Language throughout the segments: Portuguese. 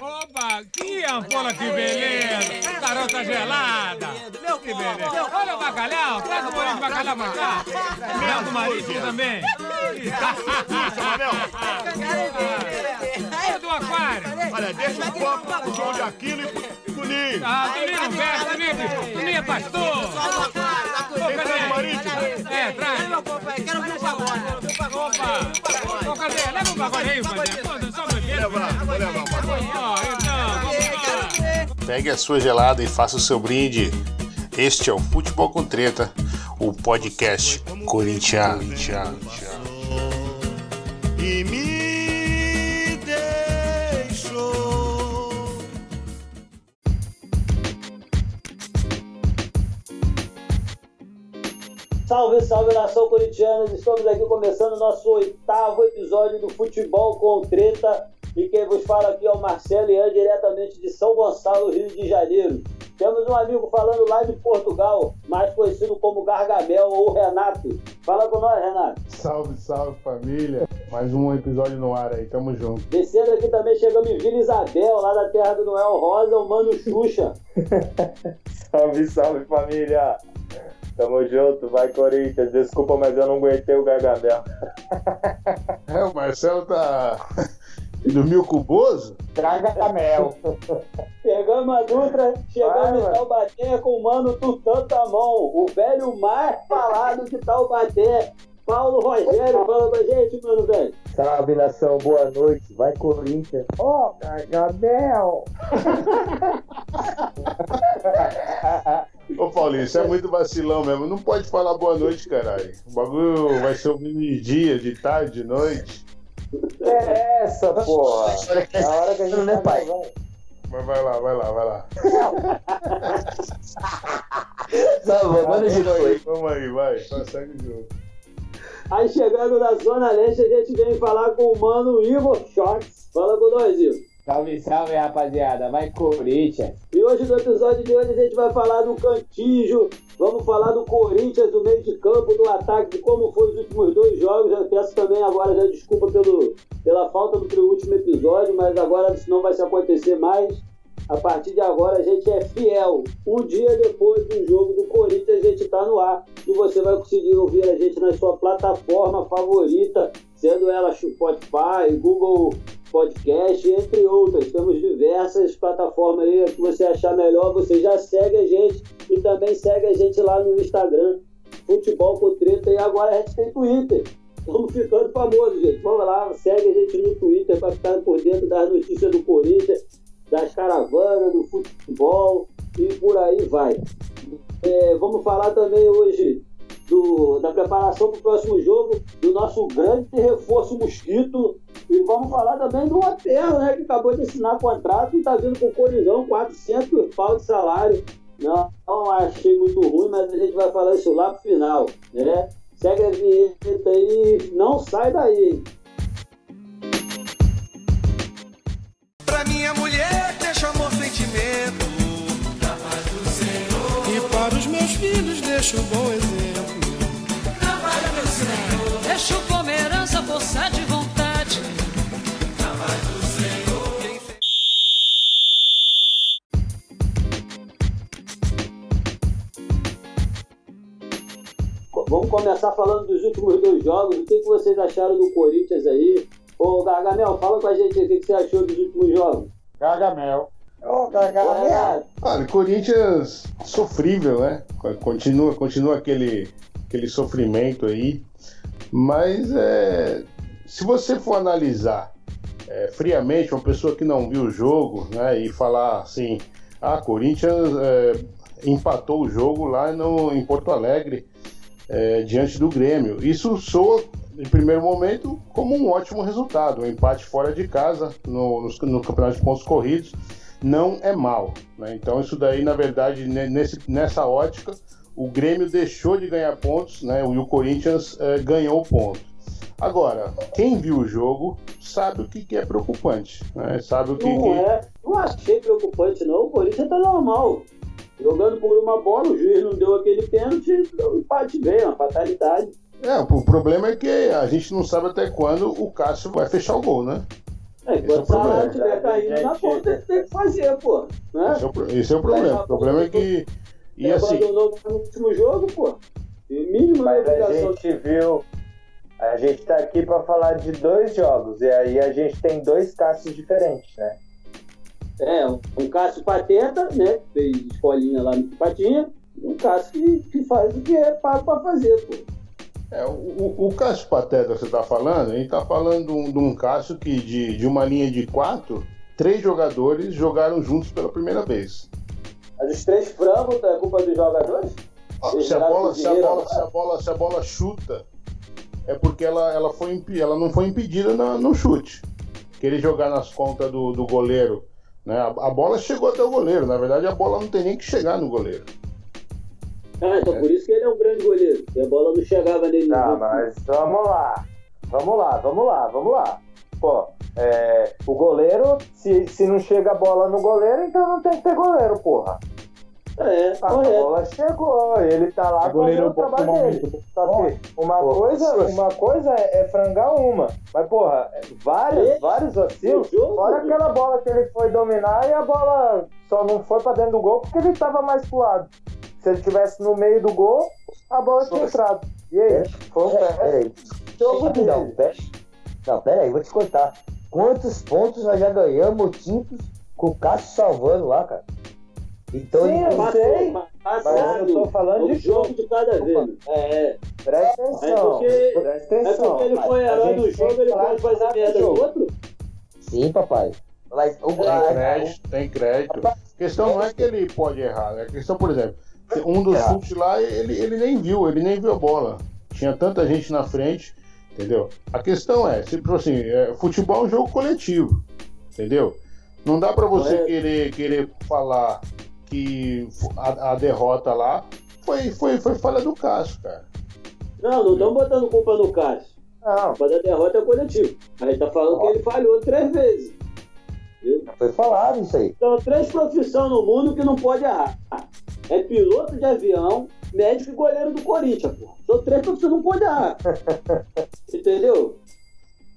Opa, que ampola, que beleza! Garota gelada! Meu que beleza! Olha o bacalhau! Traz um bolinho de bacalhau pra cá! Mel do marítimo também! Olha do aquário! Olha, deixa o copo pro João de Aquino e pro Ninho! Ah, Toninho não veste, Toninho, Toninho é pastor! Ô, Tem marítimo! É, traz! Quero ouvir o pagode. Opa! Ô, cadê? Leva um pagode aí, Padre! Vou levar, vou levar! Pegue a sua gelada e faça o seu brinde. Este é o Futebol com Treta, o podcast corintiano. corintiano. E me deixou. Salve, salve nação corintiana! Estamos aqui começando o nosso oitavo episódio do Futebol com Treta. E quem vos fala aqui é o Marcelo Ian, diretamente de São Gonçalo, Rio de Janeiro. Temos um amigo falando lá de Portugal, mais conhecido como Gargamel ou Renato. Fala com nós, Renato. Salve, salve família! Mais um episódio no ar aí, tamo junto. Descendo aqui também chegamos em Vila Isabel, lá da terra do Noel Rosa, o Mano Xuxa. Salve, salve família! Tamo junto, vai Corinthians. Desculpa, mas eu não aguentei o Gargamel. É, o Marcelo tá. Dormiu com o Bozo? Gargamel. Pegamos a Dutra, chegamos Vai, em. Taubaté com o Mano Tutantamão, o velho mais falado de Taubaté. Paulo Rogério, fala com a gente, mano, velho. Salve nação, boa noite. Vai Corinthians. Ó, oh, Gargamel. Ô Paulinho, isso é muito vacilão mesmo. Não pode falar boa noite, caralho. O bagulho vai ser o dia, de tarde, de noite. É essa, porra. É a hora que a gente Não é, tá pai? Mas vai lá, vai lá, vai lá. Não, manda de Vamos novo. aí, vamos aí, vai. Só segue o jogo. Aí chegando na Zona Leste, a gente vem falar com o mano Igor Shorts. Fala com nós, Igor. Salve, salve, rapaziada. Vai Corinthians. E hoje, no episódio de hoje, a gente vai falar do Cantijo, vamos falar do Corinthians, do meio de campo, do ataque, de como foi os últimos dois jogos. Eu peço também agora já desculpa pelo, pela falta do último episódio, mas agora isso não vai se acontecer mais. A partir de agora a gente é fiel. Um dia depois do jogo do Corinthians a gente está no ar e você vai conseguir ouvir a gente na sua plataforma favorita, sendo ela Spotify, Google Podcast, entre outras. Temos diversas plataformas aí que você achar melhor. Você já segue a gente e também segue a gente lá no Instagram, Futebol com Treta. E agora a gente tem Twitter. Estamos ficando famosos, gente. Vamos lá, segue a gente no Twitter para ficar por dentro das notícias do Corinthians, das caravanas, do futebol e por aí vai. É, vamos falar também hoje do- da preparação para o próximo jogo, do nosso grande reforço mosquito. E vamos falar também do Otero, né? Que acabou de assinar contrato e está vindo com o Coringão, 400 pau de salário. Não, não achei muito ruim, mas a gente vai falar isso lá pro final, né? Segue a vinheta aí, não sai daí. Pra minha mulher deixa amor sentimento Da paz do Senhor E para os meus filhos deixa um bom exemplo Deixo como herança força de vontade. Da paz do Senhor Vamos começar falando dos últimos dois jogos. O que, que vocês acharam do Corinthians aí? Ô, Gargamel, fala com a gente aí o que, que você achou dos últimos jogos. Gargamel. Ô, Gargamel. Olha, Corinthians sofrível, né? Continua, continua aquele, aquele sofrimento aí. Mas é, se você for analisar é, friamente, uma pessoa que não viu o jogo, né? E falar assim, ah, Corinthians é, empatou o jogo lá no, em Porto Alegre é, diante do Grêmio. Isso soa, em primeiro momento, como um ótimo resultado. Um empate fora de casa no, no, no campeonato de pontos corridos não é mal. Né? Então, isso daí, na verdade, ne- nesse, nessa ótica, o Grêmio deixou de ganhar pontos né? e o Corinthians eh, ganhou pontos. Agora, quem viu o jogo sabe o que, que é preocupante. Né? Sabe o que. Não que- é, não achei preocupante não. O Corinthians tá normal. Jogando por uma bola, o juiz não deu aquele pênalti, o empate veio, uma fatalidade. É, o problema é que a gente não sabe até quando o Cássio vai fechar o gol, né? É, Esse é o enquanto problema. estiver caindo na conta, ele tem que fazer, pô. Né? Esse é o, esse é o problema. O problema é que. E Ele assim, abandonou no último jogo, pô. Mínimo Mas a gente viu. A gente tá aqui pra falar de dois jogos. E aí a gente tem dois casos diferentes, né? É, um, Cássio Pateta, né? que Fez escolinha lá no Patinha. E um Cássio que, que faz o que é pago pra fazer, pô. é, o, o, o Cássio Pateta que você está falando, a gente está falando de um, de um Cássio que de, de uma linha de quatro, três jogadores jogaram juntos pela primeira vez. Mas os três frangos é culpa dos jogadores? Eles Se a, bola, se, a bola, agora? se, a bola, se a bola chuta, é porque ela, ela, foi, ela não foi impedida na- no chute. Querer jogar nas contas do, do goleiro. Né? A, a bola chegou até o goleiro. Na verdade, a bola não tem nem que chegar no goleiro. Ah, então por isso que ele é um grande goleiro. E a bola não chegava nele. no Tá, mas vamos lá. Vamos lá, vamos lá, vamos lá. Pô, é, o goleiro, se, se não chega a bola no goleiro, então não tem que ter goleiro, porra. É, A bola chegou, ele tá lá O goleiro fazendo o trabalho bom dele. Só que uma Pô, coisa, poxa. uma coisa é, é frangar uma. Mas, porra, vários, Esse vários vacilos. Fora Dudu. aquela bola que ele foi dominar e a bola só não foi pra dentro do gol porque ele tava mais pro lado. Se ele tivesse no meio do gol, a bola tinha entrado. E aí? Foi um É, pé. Rapidão, dele. pera. Não, pera aí, vou te contar. Quantos pontos nós já ganhamos títulos com o Cássio salvando lá, cara? Então Sim, ele- eu sei. Mas Mas eu tô falando um de jogo de cada vez. É, é. Presta É atenção. porque, Presta é atenção. porque ele foi herói do jogo, ele pode de fazer merda jogo. outro? Sim, papai. Mas o Tem crédito, tem crédito. A questão não é que ele pode errar. né? A questão, por exemplo, um dos É. chutes lá, ele, ele nem viu, ele nem viu a bola. Tinha tanta gente na frente, entendeu? A questão é, tipo assim, é, futebol é um jogo coletivo, entendeu? Não dá pra você É. querer, querer falar que a, a derrota lá foi, foi, foi falha do Cássio, cara. Não, não estamos botando culpa no Cássio. Não, Mas a derrota é coletivo. A gente tá falando que ele falhou três vezes. Viu? Foi falado isso aí. Então, três profissões no mundo que não pode errar. É piloto de avião, médico e goleiro do Corinthians, pô. São três profissões que não pode errar. Entendeu?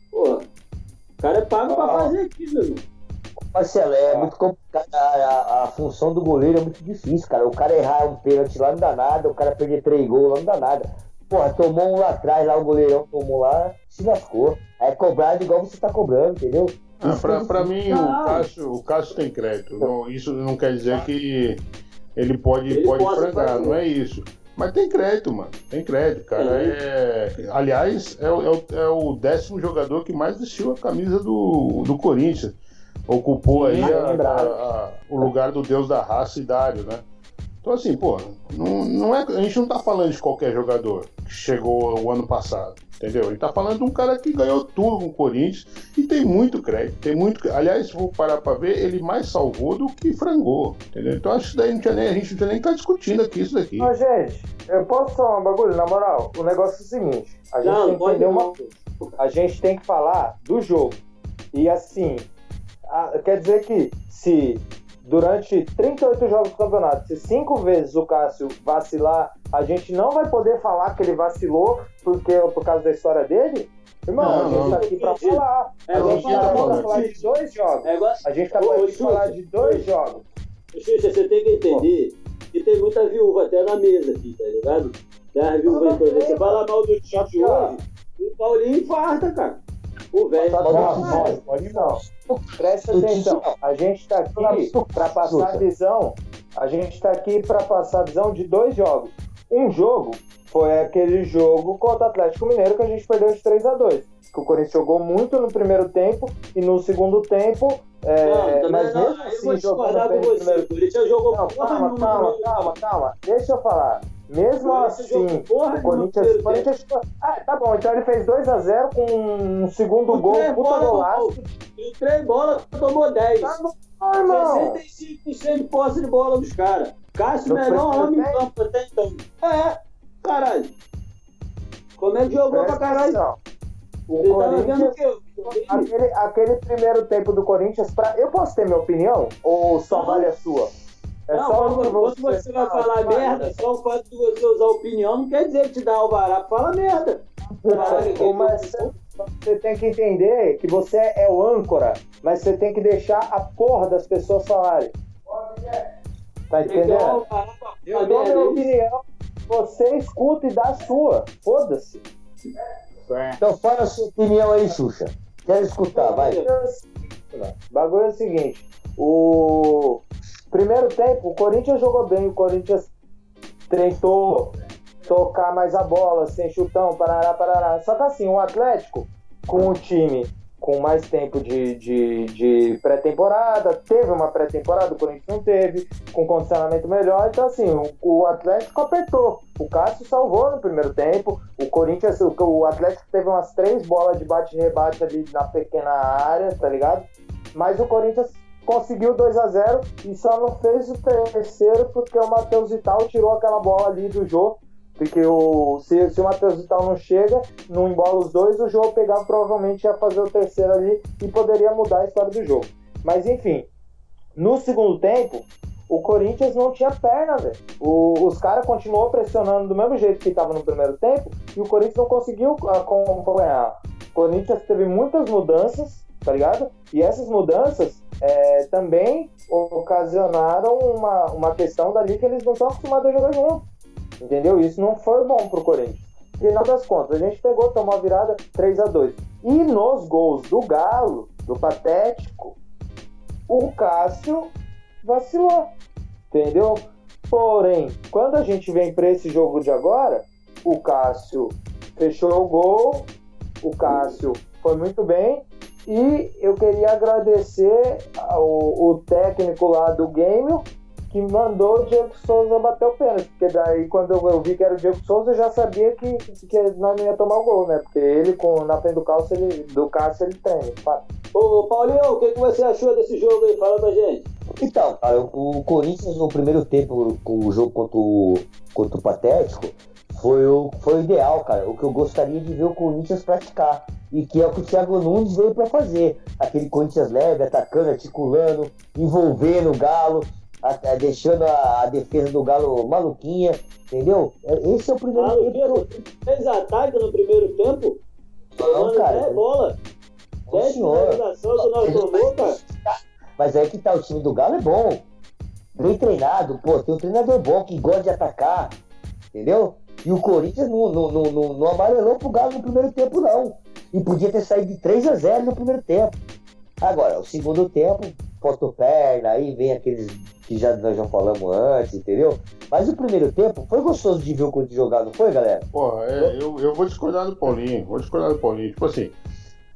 Pô, o cara é pago pra fazer aquilo, meu irmão. Marcelo, é muito complicado. A, a- a função do goleiro é muito difícil, cara. O cara errar um pênalti lá não dá nada, o cara perder três gols lá não dá nada. Porra, tomou um lá atrás, lá o goleirão tomou lá, se lascou. É cobrado igual você tá cobrando, entendeu? Ah, pra, é pra mim, o. Cássio, o Cássio tem crédito. Não- isso não quer dizer que ele pode, Ele pode frangar, não é isso. Mas tem crédito, mano. Tem crédito, cara. É... Aliás, é, o- é o, é o décimo jogador que mais vestiu a camisa do, do Corinthians. Ocupou aí a- lembrado. a- a- o lugar do Deus da raça e Dário, né? Então, assim, pô, não, não é, a gente não tá falando de qualquer jogador que chegou o ano passado, entendeu? A gente tá falando de um cara que ganhou tudo com o Corinthians e tem muito crédito, tem muito. Aliás, se for parar pra ver, ele mais salvou do que frangou, entendeu? Então acho que isso daí não tinha nem, a gente não tinha nem que estar discutindo aqui isso daqui. Ô, gente, eu posso falar um bagulho? Na moral, o negócio é o seguinte: a gente Não, tem que entender uma coisa. A gente tem que falar do jogo. E assim, a- quer dizer que se durante 38 jogos do campeonato, se cinco vezes o Cássio vacilar, a gente não vai poder falar que ele vacilou porque, por causa da história dele? Irmão, Não, a gente não. tá aqui pra falar. É, a gente tá aqui pra vamos falar de dois jogos. É A gente tá Ô, aqui pra falar de dois jogos. Xuxa, você tem que entender que tem muita viúva até na mesa aqui, tá ligado? Tem as viúvas aí, por exemplo, você fala mal do time de hoje, o Paulinho infarta, cara. Velho. Não, pode não. Presta atenção. A gente tá aqui para passar a visão. A gente tá aqui para passar a visão de dois jogos. Um jogo foi aquele jogo contra o Atlético Mineiro que a gente perdeu de 3 a 2 Que o Corinthians jogou muito no primeiro tempo e no segundo tempo. é, Não, mas não, mesmo eu assim, vou jogando discordar com você. O Corinthians jogou não, calma, calma, calma, calma. Deixa eu falar. Mesmo assim, porra o no Corinthians. Corinthians ah, tá bom. Então ele fez 2x0 com um segundo Com gol, puta no golaço. gol. Em três bolas, tomou 10. Tá bom, irmão. 65% de posse de bola dos caras. Cássio, No melhor homem em campo até então. É, caralho. Como é que jogou pra caralho? atenção. O Você o Corinthians, quê? aquele, aquele primeiro tempo do Corinthians, pra, eu posso ter minha opinião? Ou só Não. vale a sua? É não, só quando, o que quando você vai falar merda, só o fato de você usar opinião não quer dizer que te dá alvará pra falar merda. Ô, Marcelo, você tem que entender que você é o âncora, mas você tem que deixar a porra das pessoas falarem. Tá entendendo? Eu dou minha opinião, você escuta e dá a sua. Foda-se. Então fala a sua opinião aí, Xuxa. Quero escutar, vai. O bagulho é o seguinte: o primeiro tempo, o Corinthians jogou bem, o Corinthians tentou tocar mais a bola, sem chutão, parará, parará. Só que assim, o Atlético, com o time com mais tempo de, de, de pré-temporada, teve uma pré-temporada, o Corinthians não teve, com condicionamento melhor, então assim, o, o Atlético apertou. O Cássio salvou no primeiro tempo, o Corinthians, o, o Atlético teve umas três bolas de bate-rebate ali na pequena área, tá ligado? Mas o Corinthians conseguiu 2 a 0 e só não fez o terceiro porque o Matheus Vital tirou aquela bola ali do jogo porque o, se, se o Matheus Vital não chega, não embola os dois, o jogo pegava provavelmente ia fazer o terceiro ali e poderia mudar a história do jogo. Mas enfim, no segundo tempo, o Corinthians não tinha perna, velho. Os caras continuou pressionando do mesmo jeito que estava no primeiro tempo e o Corinthians não conseguiu acompanhar. O Corinthians teve muitas mudanças, tá ligado? E essas mudanças é, também ocasionaram uma, uma questão dali que eles não estão acostumados a jogar junto. Entendeu? Isso não foi bom pro Corinthians. Final das contas, a gente pegou, tomou a virada 3 a 2 E nos gols do Galo, do Patético, o Cássio vacilou. Entendeu? Porém, quando a gente vem para esse jogo de agora, o Cássio fechou o gol, o Cássio foi muito bem. E eu queria agradecer ao, o técnico lá do game que mandou o Diego Souza bater o pênalti. Porque daí, quando eu, vi que era o Diego Souza, eu já sabia que, que nós não ia tomar o gol, né? Porque ele, com, na frente do Cássio, ele, do Cássio, ele treme. Ô, Paulinho, o que, que você achou desse jogo aí? Fala pra gente. Então, cara, o Corinthians no primeiro tempo, com o jogo contra o, contra o Patético, foi o, foi o ideal, cara. O que eu gostaria de ver o Corinthians praticar. E que é o que o Thiago Nunes veio para fazer. Aquele Corinthians leve, atacando, articulando, envolvendo o Galo a, deixando a, a, defesa do Galo maluquinha, entendeu? Esse é o primeiro Maluquinha, tempo. Fez ataque no primeiro tempo? Não, cara. É bola. Tomou. Mas aí que tá, o time do Galo é bom. Bem treinado, pô, tem um treinador bom que gosta de atacar, entendeu? E o Corinthians não, não, não, não, amarelou pro Galo no primeiro tempo, não. E podia ter saído de 3 a 0 no primeiro tempo. Agora, o segundo tempo, faltou perna, aí vem aqueles que já, nós já falamos antes, entendeu? Mas o primeiro tempo foi gostoso de ver o Corinthians jogar, não foi, galera? Porra, é, eu, eu vou discordar do Paulinho, vou discordar do Paulinho. Tipo assim,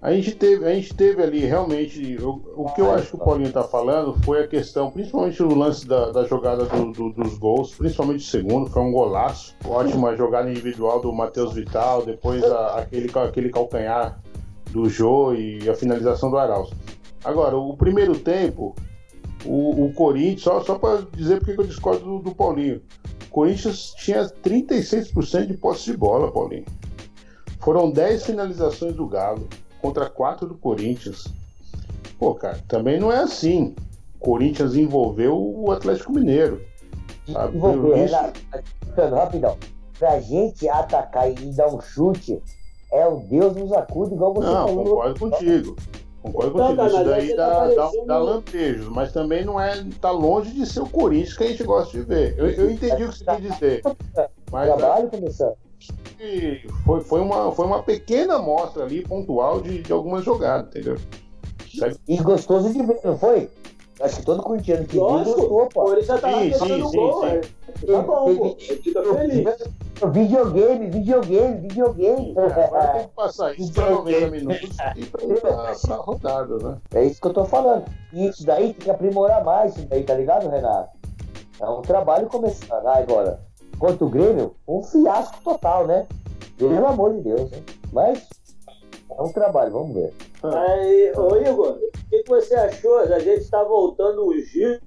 a gente teve, a gente teve ali realmente. O, o que eu acho que o Paulinho tá falando foi a questão, principalmente o lance da, da jogada do, do, dos gols, principalmente o segundo, foi um golaço. Ótima jogada individual do Matheus Vital, depois a, aquele, aquele calcanhar do Jô e a finalização do Arauz. Agora, o primeiro tempo, o, o Corinthians, só, só para dizer porque eu discordo do, do Paulinho. O Corinthians tinha 36% de posse de bola, Paulinho. Foram 10 finalizações do Galo contra 4 do Corinthians. Pô, cara, também não é assim. O Corinthians envolveu o Atlético Mineiro. Sabe? Envolveu, isso... Renato, rapidão. Pra gente atacar e dar um chute, é o Deus nos acuda, igual você não, falou. Concordo contigo. Concordo então, contigo. Isso daí dá, tá dá, dá, lampejos, mas também não é. tá longe de ser o Corinthians que a gente gosta de ver. Eu, eu entendi o que você quer dizer. Mas Trabalho, começar. Foi, foi, uma, foi uma pequena amostra ali, pontual, de, de algumas jogadas, entendeu? E gostoso de ver, não foi? Acho que todo corintiano que viu gostou, pô. Isso já tava sim, sim, sim, gol, sim. Tá bom, pô. Fica feliz. Videogame, videogame, videogame. É, agora tem que passar isso para 90 minutos e pra, pra rodada, né? É isso que eu tô falando. E isso daí tem que aprimorar mais, isso daí, tá ligado, Renato? É um trabalho começando. Ah, agora, quanto o Grêmio, um fiasco total, né? Pelo amor de Deus, né? Mas é um trabalho, vamos ver. Aí, ô Igor, o que, que você achou? A gente está voltando o Gil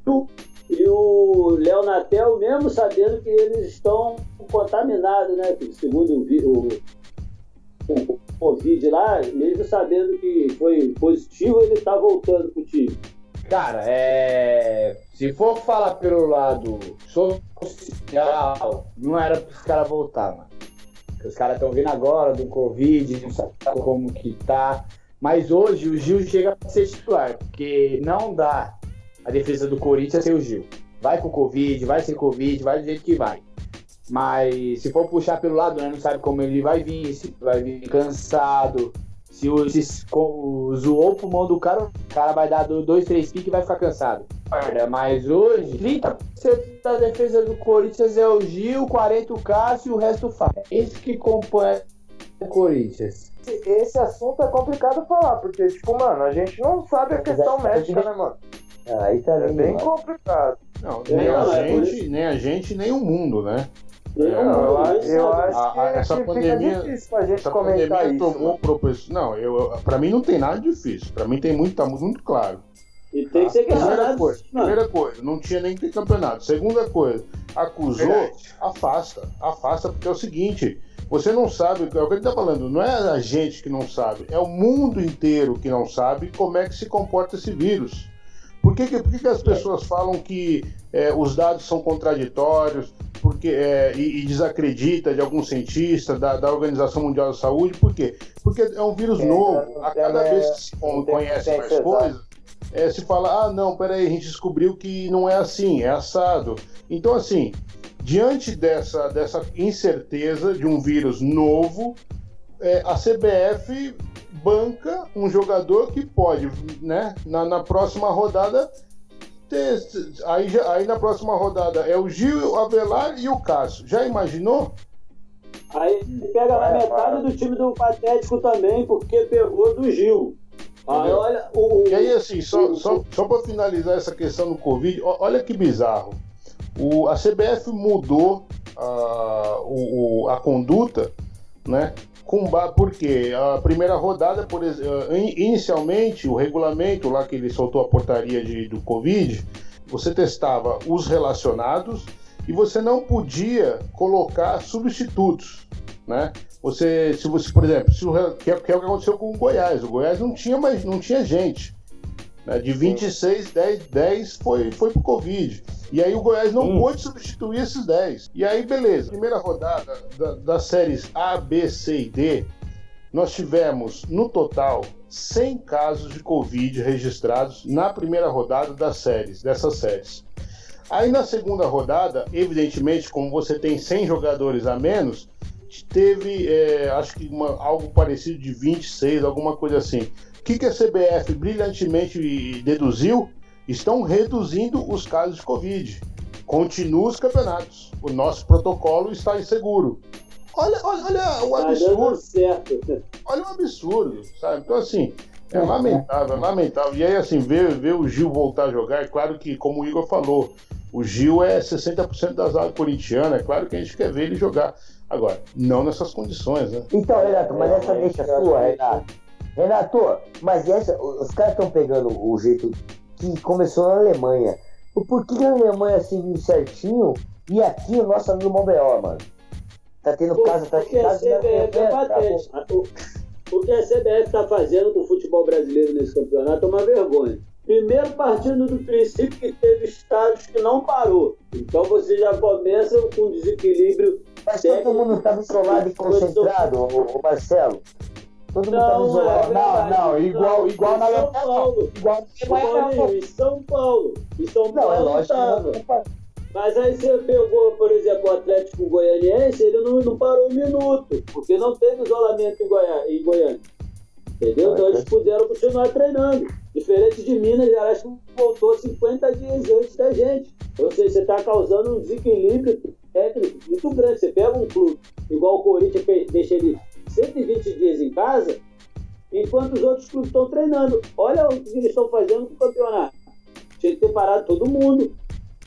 e o Léo Natel, mesmo sabendo que eles estão contaminados, né? Segundo o, o, o Covid lá, mesmo sabendo que foi positivo, ele está voltando pro time. Cara, é... se for falar pelo lado não era para os caras voltar, mano. Os caras estão vindo agora do Covid, não sabe como que tá. Mas hoje o Gil chega para ser titular, porque não dá a defesa do Corinthians sem o Gil. Vai com Covid, vai sem Covid, vai do jeito que vai. Mas se for puxar pelo lado, né, não sabe como ele vai vir, se vai vir cansado. Se, o, se o, zoou o pulmão do cara, o cara vai dar dois, três piques e vai ficar cansado. Mas hoje, 30% da defesa do Corinthians é o Gil, 40% o Cássio e o resto o Fábio. Esse que compõe o Corinthians. Esse assunto é complicado falar, porque, tipo, mano, a gente não sabe a questão médica, né, mano? Aí tá é bem complicado. Não, nem a gente, nem a gente, nem o mundo, né? Não, eu, eu acho que, a, essa que pandemia, fica difícil pra gente comentar isso. tomou mano. proporção. Não, eu, para mim não tem nada difícil. Para mim tem muito, tá muito claro. E tem que ser Primeira questionado. coisa, mano. primeira coisa, não tinha nem que ter campeonato. Segunda coisa, acusou, Verdade. afasta. Afasta, porque é o seguinte, você não sabe, é o que ele tá falando, não é a gente que não sabe, é o mundo inteiro que não sabe como é que se comporta esse vírus. Por que, que, por que, que as pessoas falam que é, os dados são contraditórios porque, é, e, e desacredita de algum cientista da, da Organização Mundial da Saúde? Por quê? Porque é um vírus É, novo. não A cada é, vez que se conhece mais coisas, é, se fala, ah, não, peraí, a gente descobriu que não é assim, é assado. Então, assim, diante dessa, dessa incerteza de um vírus novo, é, a CBF banca um jogador que pode, né, na, na próxima rodada, ter, aí, já- aí na próxima rodada é o Gil, o Avelar e o Cássio. Já imaginou? Aí pega na Vai, metade vai. do time do Patético também, porque pegou do Gil. Aí olha, o, E aí, assim, só, só, só para finalizar essa questão do Covid, olha que bizarro. O, a CBF mudou a, o- a conduta, né? Com, porque a primeira rodada, por eh, in- inicialmente, o regulamento lá que ele soltou a portaria de, do Covid, você testava os relacionados e você não podia colocar substitutos, né? Você, se você, por exemplo, se o, que, é, que é o que aconteceu com o Goiás, o Goiás não tinha mais, não tinha gente, né? De 26, 10, 10 foi, foi pro Covid. E aí o Goiás não pôde substituir esses 10. E aí, beleza. Primeira rodada da- das séries A, B, C e D, nós tivemos, no total, 100 casos de Covid registrados na primeira rodada das séries, dessas séries. Aí na segunda rodada, evidentemente, como você tem 100 jogadores a menos, teve, é, acho que uma- algo parecido de 26, alguma coisa assim. O que, que a CBF brilhantemente deduziu? Estão reduzindo os casos de Covid. Continua os campeonatos. O nosso protocolo está inseguro. Olha, olha, olha o tá absurdo. Olha um absurdo, sabe? Então, assim, é lamentável, é lamentável. E aí, assim, ver, ver o Gil voltar a jogar, é claro que, como o Igor falou, o Gil é 60% das áreas corintianas, é claro que a gente quer ver ele jogar. Agora, não nessas condições, né? Então, Renato, mas essa deixa sua, Renato. Renato, mas essa, os caras estão pegando o jeito que começou na Alemanha. O porquê na Alemanha assim certinho e aqui o nosso amigo Montreal, mano? Tá tendo casa, tá a casa, CBF é tá, patente. O, o que a CBF está fazendo com o futebol brasileiro nesse campeonato é uma vergonha. Primeiro, partindo do princípio que teve estádios que não parou. Então você já começa com desequilíbrio Mas todo mundo estava isolado e concentrado, o, Marcelo. Todo mundo estava Não, isolado. é. Não, não, igual- igual na São Paulo. Igual em São Paulo. Em São Não, Paulo é lógico não para. Mas aí você pegou, por exemplo, o Atlético Goianiense, ele não, não parou um minuto, porque não teve isolamento em, Goiá, em Goiânia. Entendeu? Então eles puderam continuar treinando. Diferente de Minas Gerais, que voltou 50 dias antes da gente. Ou seja, você está causando um desequilíbrio técnico muito grande. Você pega um clube igual o Corinthians, deixa ele 120 dias em casa, enquanto os outros clubes estão treinando. Olha o que eles estão fazendo com o campeonato. Tinha que ter parado todo mundo.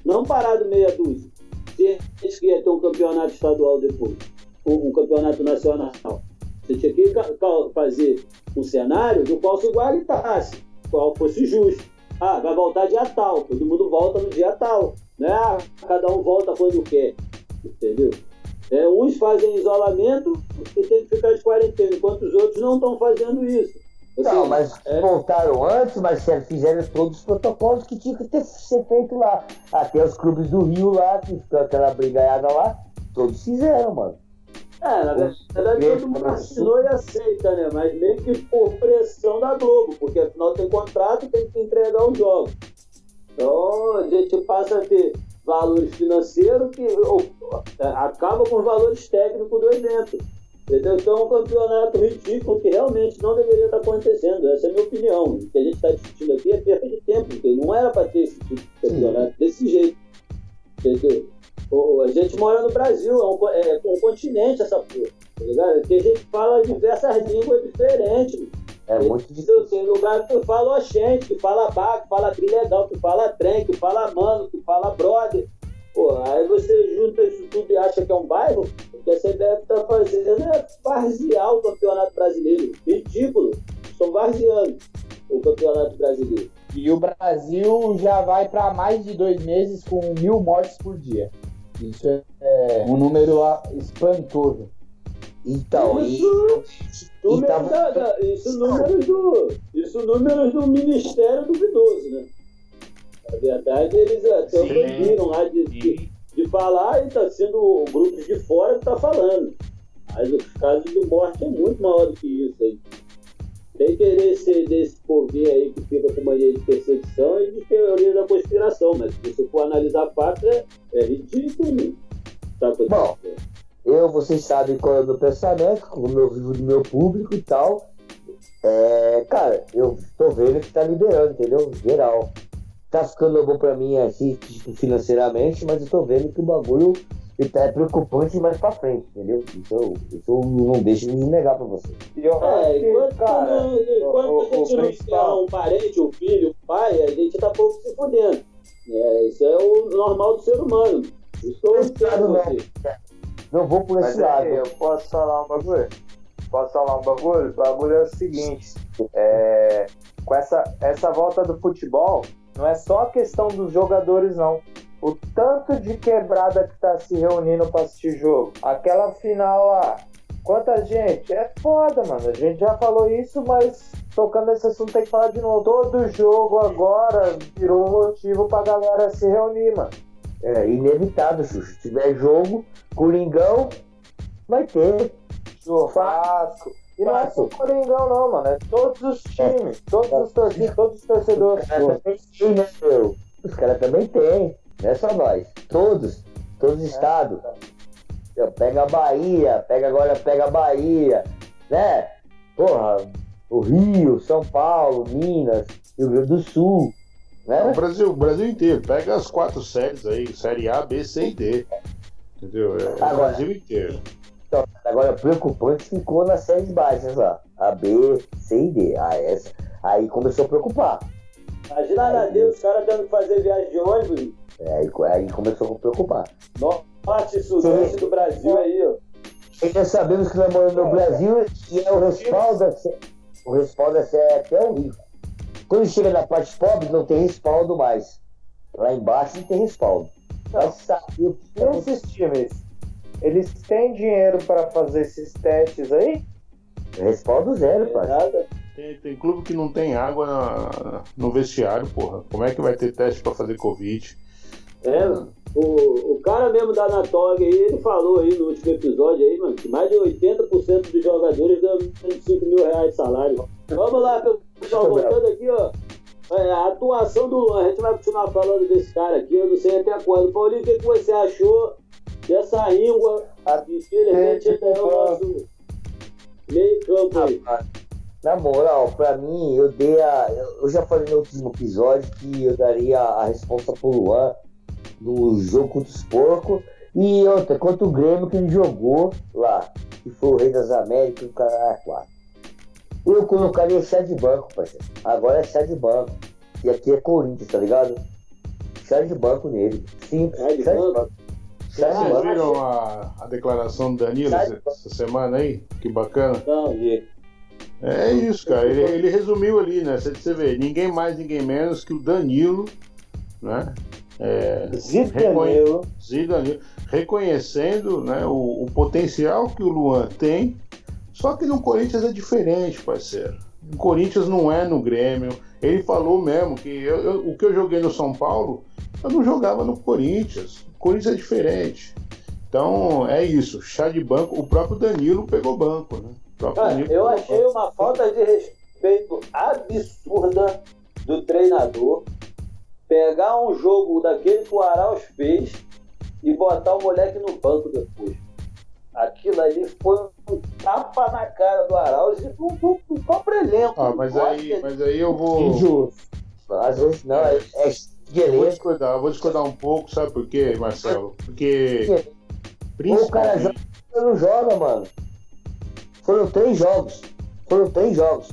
Não parado meia dúzia. Se a gente queria ter um campeonato estadual depois, um, um campeonato nacional, você tinha que fazer um cenário do qual se igualitasse, qual fosse justo. Ah, vai voltar dia tal, todo mundo volta no dia tal. Né? Ah, cada um volta quando quer. Entendeu? É, uns fazem isolamento e tem que ficar de quarentena, enquanto os outros não estão fazendo isso. Ou Não, mas é- voltaram antes, Marcelo, fizeram todos os protocolos que tinha que ter ser feito lá. Até os clubes do Rio lá, que ficou aquela brigaiada lá, todos fizeram, mano. É, na verdade todo mundo assinou e aceita, né? Mas meio que por pressão da Globo, porque afinal tem contrato e tem que entregar os jogos. Então a gente passa a ter valores financeiros que ou, acaba com os valores técnicos do evento. Entendeu? Então é um campeonato ridículo que realmente não deveria estar acontecendo. Essa é a minha opinião. O que a gente está discutindo aqui é perda de tempo, porque não era para ter esse tipo de campeonato Sim. desse jeito. Entendeu? A gente mora no Brasil, é um, é um continente essa porra, tá ligado? Que a gente fala diversas línguas diferentes. É muito difícil. Tem lugar que tu fala oxente, que fala bar, que fala trilegal, que fala trem, que fala mano, que fala brother. Pô, aí você junta isso tudo e acha que é um bairro, o que a CBF tá fazendo é varzear o campeonato brasileiro. Ridículo. Estão varzeando o campeonato brasileiro. E o Brasil já vai para mais de dois meses com mil mortes por dia. Isso é um número espantoso. Então, isso, e, e tava... da, da, isso, números do, isso números do Ministério duvidoso, né? Na verdade, eles até proibiram lá de, de, de, falar e está sendo o grupo de fora que está falando. Mas os casos de morte é muito maior do que isso aí. Sem querer ser desse povinho aí que fica com mania de perseguição e de teoria da conspiração, mas se você for analisar fatos, é, é ridículo. Tá Bom, eu, vocês sabem qual é o meu pensamento, como eu vivo do meu público e tal. É, cara, eu tô vendo que tá liberando, entendeu? Geral. Tá ficando bom pra mim assim, tipo, financeiramente, mas eu tô vendo que o bagulho e tá preocupante mais pra frente, entendeu? Isso, isso eu não deixo de negar pra você. E eu é, enquanto, cara, não, enquanto o, a gente não principal... um parente, um filho, um pai, a gente tá pouco se fudendo. É, isso é o normal do ser humano. Estou entendo não. Não vou por esse Mas lado. Eu posso falar um bagulho? Posso falar um bagulho? O bagulho é o seguinte: é, com essa, essa volta do futebol, não é só a questão dos jogadores, não o tanto de quebrada que tá se reunindo para assistir jogo. Aquela final lá, quanta gente? É foda, mano. A gente já falou isso, mas tocando nesse assunto tem que falar de novo. Todo jogo agora virou motivo pra galera se reunir, mano. É inevitável, Xuxa. Se tiver jogo, Coringão, vai ter. Churrasco. E não é só Coringão, não, mano. É todos os times, todos os torcedores, todos os torcedores. Os caras também têm. Não é só nós. Todos. Todos os é. estados. Pega a Bahia, pega agora, pega a Bahia, né? Porra, o Rio, São Paulo, Minas, Rio Grande do Sul. Né? o Brasil, o Brasil inteiro. Pega as quatro séries aí, série A, B, C e D. Entendeu? É agora, o Brasil inteiro. Então, agora, preocupante ficou nas séries baixas lá. A B, C e D. Ah, essa. Aí começou a preocupar. Imagina aí, Deus, os caras tendo que fazer viagem de ônibus. É, aí, aí começou a me preocupar. Norte e sudeste do Brasil aí, ó. E já sabemos que nós moramos no Brasil e é o respaldo, o respaldo é até horrível. Quando chega na parte pobre, não tem respaldo mais. Lá embaixo não tem respaldo. Não, sabe, não esses times, eles têm dinheiro para fazer esses testes aí? Respaldo zero, pai. Tem, tem, clube que não tem água na, no vestiário, porra. Como é que vai ter teste para fazer Covid? É, o, o cara mesmo da Anatog aí, ele falou aí no último episódio aí, mano, que mais de 80% dos jogadores ganham 5 mil reais de salário. Vamos lá, pessoal, voltando aqui, ó. É, a atuação do Luan, a gente vai continuar falando desse cara aqui, eu não sei até quando. Paulinho, o que, que você achou dessa íngua? Infelizmente, ele é o nosso meio campo aí. Na moral, pra mim, eu dei a. Eu já falei no último episódio que eu daria a resposta pro Luan no jogo contra os porcos. E outra, contra o Grêmio que ele jogou lá, que foi o Rei das Américas, o cara 4. Eu colocaria chá de banco, parceiro. Agora é chá de banco. E aqui é Corinthians, tá ligado? Chá de banco nele. Simples. Chá de, chá banco. de banco. Chá de Vocês viram a, a declaração do Danilo essa, essa semana aí? Que bacana. Não. É isso, cara. Ele, ele resumiu ali, né? Você, vê, ninguém mais, ninguém menos que o Danilo, né? É, Zidanilo. Zidanilo. Reconhecendo né, o, o, potencial que o Luan tem, só que no Corinthians é diferente, parceiro. O Corinthians não é no Grêmio. Ele falou mesmo que eu, eu, o que eu joguei no São Paulo, eu não jogava no Corinthians. O Corinthians é diferente. Então é isso, chá de banco. O próprio Danilo pegou banco, né? Cara, eu achei banco. uma falta de respeito absurda do treinador pegar um jogo daquele que o Arauz fez e botar o moleque no banco depois. Aquilo ali foi um tapa na cara do Arauz e do, do, do próprio elenco. Ah, mas aí, que- mas aí eu vou. Injusto. Às vezes não, é, é de Eu vou discordar, eu vou discordar um pouco, sabe por quê, Marcelo? Porque. O cara Principalmente. joga, não joga, mano. Foram três jogos. Foram três jogos.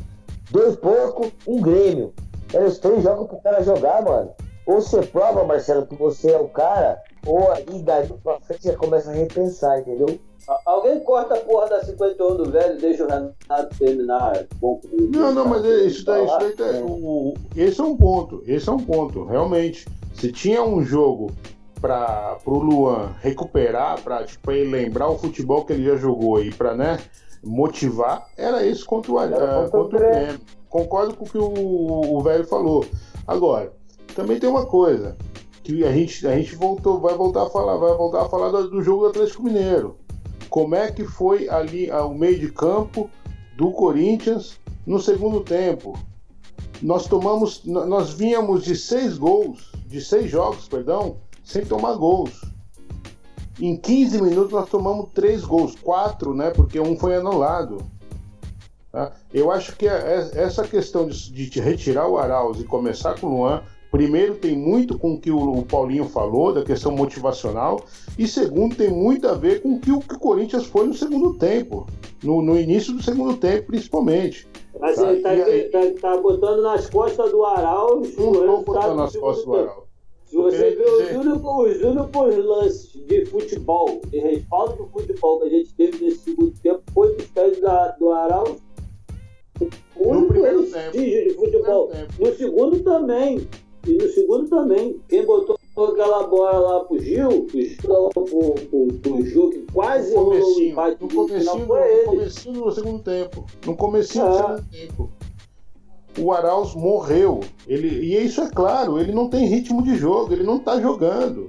Dois porco, um Grêmio. Eram os três jogos pro cara jogar, mano. Ou você prova, Marcelo, que você é o cara, ou aí daí pra frente você começa a repensar, entendeu? Alguém corta a porra da 51 do velho e deixa o Renato terminar. Bom, Não, não, mas é- isso daí, isso daí tá- o- o- esse é um ponto. Esse é um ponto, realmente. Se tinha um jogo para o Luan recuperar, para tipo, ele lembrar o futebol que ele já jogou e para né, motivar, era esse contra o, Era ah, contra o. Grêmio. Concordo com o que o, o velho falou. Agora, também tem uma coisa que a gente, a gente voltou, vai voltar a falar, vai voltar a falar do, do jogo do Atlético Mineiro. Como é que foi ali ah, o meio de campo do Corinthians no segundo tempo? Nós tomamos, nós vínhamos de seis gols, de seis jogos, perdão, sem tomar gols. Em 15 minutos nós tomamos três gols, quatro, né? Porque um foi anulado. tá? Eu acho que é- é- essa questão de, de retirar o Arauz e começar com o Luan, primeiro tem muito com o que o, Paulinho falou, da questão motivacional, e segundo tem muito a ver com o que o, Corinthians foi no segundo tempo, no, no início do segundo tempo, principalmente. Mas Tá, ele tá, e aí- tá, tá botando nas costas do Arauz Não estou botando do nas costas do tempo. Arauz. Se você vê os dizer- únicos, os únicos lances de futebol, de respaldo do futebol que a gente teve nesse segundo tempo foi dos pés da, do Arauz. O No único primeiro vestígio de futebol. primeiro tempo. No segundo também. E no segundo também. Quem botou aquela bola lá pro Gil, pro, Gil- pro, pro, pro Gil, que quase No rolou o empate no no comecinho, foi no ele. comecinho do segundo tempo. No comecinho do Ah. segundo tempo. O Arauz morreu. Ele, e isso é claro, ele não tem ritmo de jogo, ele não tá jogando.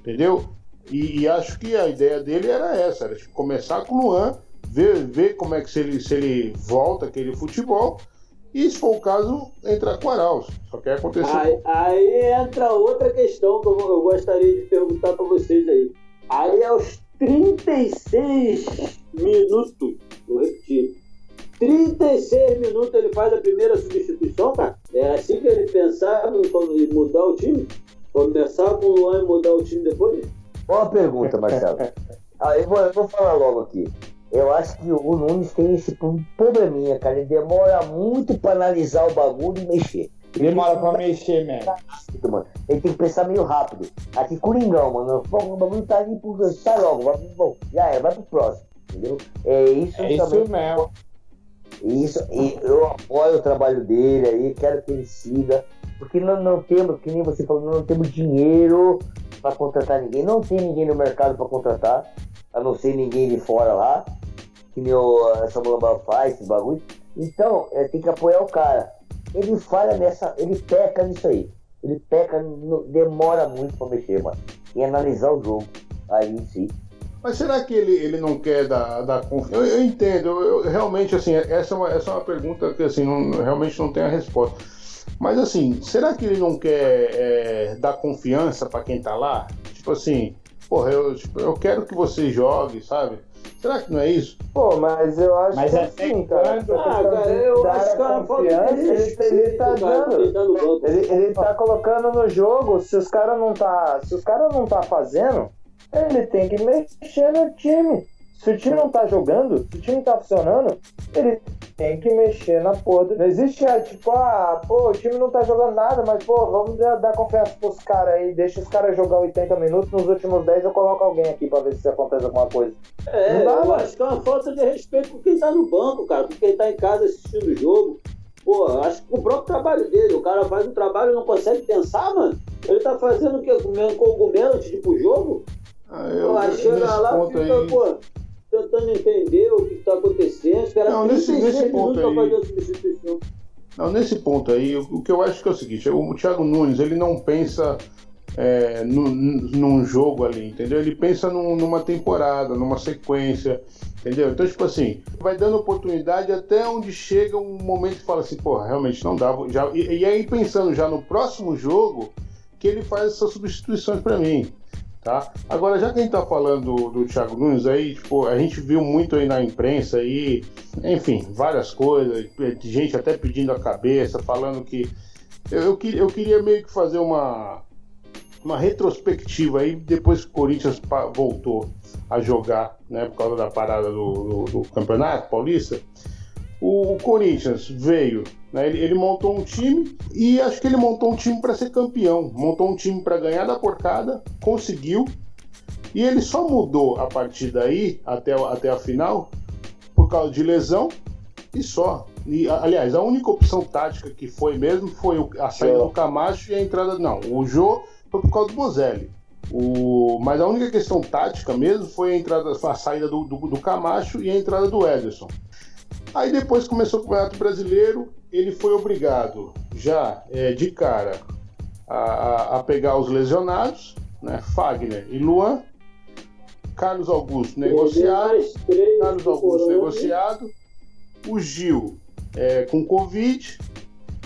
Entendeu? E, e acho que a ideia dele era essa, era tipo, começar com o Luan, ver, ver como é que se ele, se ele volta aquele futebol, e se for o caso, entrar com o Arauz. Só que aconteceu. Aí, aí entra outra questão que eu, eu gostaria de perguntar para vocês aí. Aí aos 36 minutos, vou repetir, 36 minutos ele faz a primeira substituição, cara? É assim que ele pensava quando ele mudar o time? Começar com o Luan e mudar o time depois? Uma pergunta, Marcelo. Ah, eu, vou, eu vou falar logo aqui. Eu acho que o Nunes tem esse pro- probleminha, cara. Ele demora muito pra analisar o bagulho e mexer. Demora pra mexer mesmo. rápido, mano. Ele tem que pensar meio rápido. Aqui, Coringão, mano. O bagulho tá ali por. Sai logo, vai, bom, já é, vai pro próximo. Entendeu? É isso É também. isso mesmo. Isso, e eu apoio o trabalho dele aí, quero que ele siga. Porque não, não temos, que nem você falou, não temos dinheiro para contratar ninguém. Não tem ninguém no mercado para contratar, a não ser ninguém de fora lá, que nem o, essa mulamba faz, esse bagulho. Então, é, tem que apoiar o cara. Ele falha nessa, ele peca nisso aí. Ele peca, no- demora muito para mexer, mano. E analisar o jogo. Aí em si. Mas será que ele, ele não quer dar, dar confiança? Eu, eu entendo, eu, eu- realmente, assim, essa é, uma, essa é uma pergunta que, assim, não- realmente não tem a resposta. Mas, assim, será que ele não quer é, dar confiança para quem tá lá? Tipo assim, porra, eu, tipo, eu quero que você jogue, sabe? Será que não é isso? Pô, mas eu acho Mas que até assim, cara. Ah, questão cara, eu acho que é uma falta de respeito, ele tá cara, dando. tá. Ele, ele tá colocando no jogo, se os caras não tá, se os caras não tá fazendo, ele tem que mexer no time. Se o time não tá jogando, se o time tá funcionando, ele tem que mexer na porra. do- Não existe ah, tipo, ah, pô, o time não tá jogando nada, mas pô, vamos dar, dar confiança pros caras aí, deixa os caras jogar 80 minutos, nos últimos 10 eu coloco alguém aqui pra ver se acontece alguma coisa. É, Não dá, eu mano. acho que é uma falta de respeito com quem tá no banco, cara, com quem tá em casa assistindo o jogo. Pô, eu acho que o próprio trabalho dele, o cara faz um trabalho e não consegue pensar, mano. Ele tá fazendo o quê? Comendo cogumelo antes de ir pro jogo? Ah, Eu, aí chega nesse lá, fica, aí- pô, tentando entender o que tá acontecendo, espera Não, nesse- 36 nesse ponto aí- fazer a substituição. Não, nesse ponto aí, o, que eu acho que é o seguinte, o Thiago Nunes, ele não pensa é, num, num jogo ali, entendeu? Ele pensa num, numa temporada, numa sequência, entendeu? Então, tipo assim, vai dando oportunidade até onde chega um momento que fala assim, porra, realmente não dá. Já, e, e aí pensando já no próximo jogo, que ele faz essas substituições para mim. Tá? Agora, já que a gente tá falando do, do Thiago Nunes aí, tipo, a gente viu muito aí na imprensa aí, enfim, várias coisas, gente até pedindo a cabeça, falando que. Eu, eu, eu queria meio que fazer uma, uma retrospectiva aí, depois que o Corinthians voltou a jogar, né, por causa da parada do, do, do Campeonato Paulista. O, o Corinthians veio né? Ele, ele, montou um time e acho que ele montou um time para ser campeão. Montou um time para ganhar da porcada, conseguiu. E ele só mudou a partir daí até, até a final por causa de lesão e só. E, aliás, a única opção tática que foi mesmo foi a saída do Camacho e a entrada. Não, o Jô foi por causa do Bozelli. O, mas a única questão tática mesmo foi a, entrada, a saída do, do, do Camacho e a entrada do Ederson. Aí depois começou o Campeonato Brasileiro, ele foi obrigado já é, de cara a, a, pegar os lesionados, né? Fagner e Luan, Carlos Augusto negociado, Carlos Augusto negociado, o Gil é, com Covid,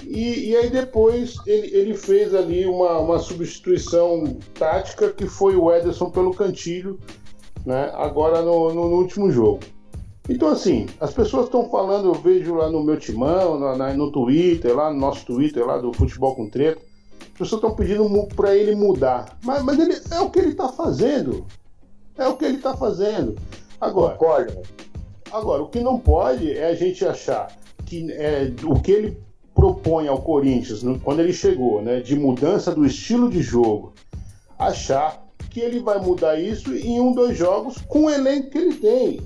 e, e, aí depois ele, ele fez ali uma, uma substituição tática que foi o Ederson pelo Cantilho, né? agora no, no, no último jogo. Então, assim, as pessoas estão falando, eu vejo lá no meu timão, no, no Twitter, lá no nosso Twitter, lá do Futebol com Treta, as pessoas estão pedindo para ele mudar. Mas, mas ele, é o que ele está fazendo. É o que ele está fazendo. Agora, Concordo. agora, o que não pode é a gente achar que é, o que ele propõe ao Corinthians, no, quando ele chegou, né, de mudança do estilo de jogo, achar que ele vai mudar isso em um, dois jogos com o elenco que ele tem.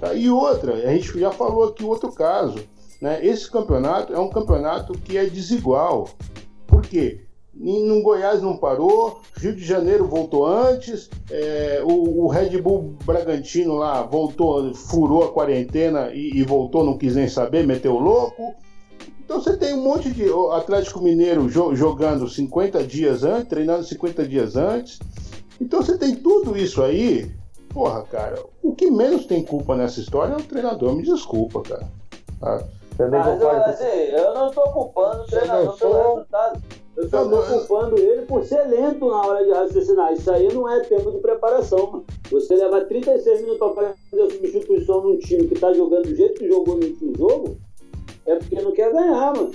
Tá? E outra, a gente já falou aqui outro caso. Né? Esse campeonato é um campeonato que é desigual. Por quê? No Goiás não parou, Rio de Janeiro voltou antes, é, o, o, Red Bull Bragantino lá voltou, furou a quarentena e, e voltou, não quis nem saber, meteu louco. Então você tem um monte de Atlético Mineiro jo jogando 50 dias antes, treinando 50 dias antes. Então você tem tudo isso aí porra, cara, o que menos tem culpa nessa história é o treinador, me desculpa, cara. Tá? Mas eu, assim, eu não estou culpando o treinador pelo resultado. Eu estou culpando ele por ser lento na hora de raciocinar. Isso aí não é tempo de preparação, mano. Você levar 36 minutos para fazer a substituição num time que está jogando do jeito que jogou no último jogo, é porque não quer ganhar, mano.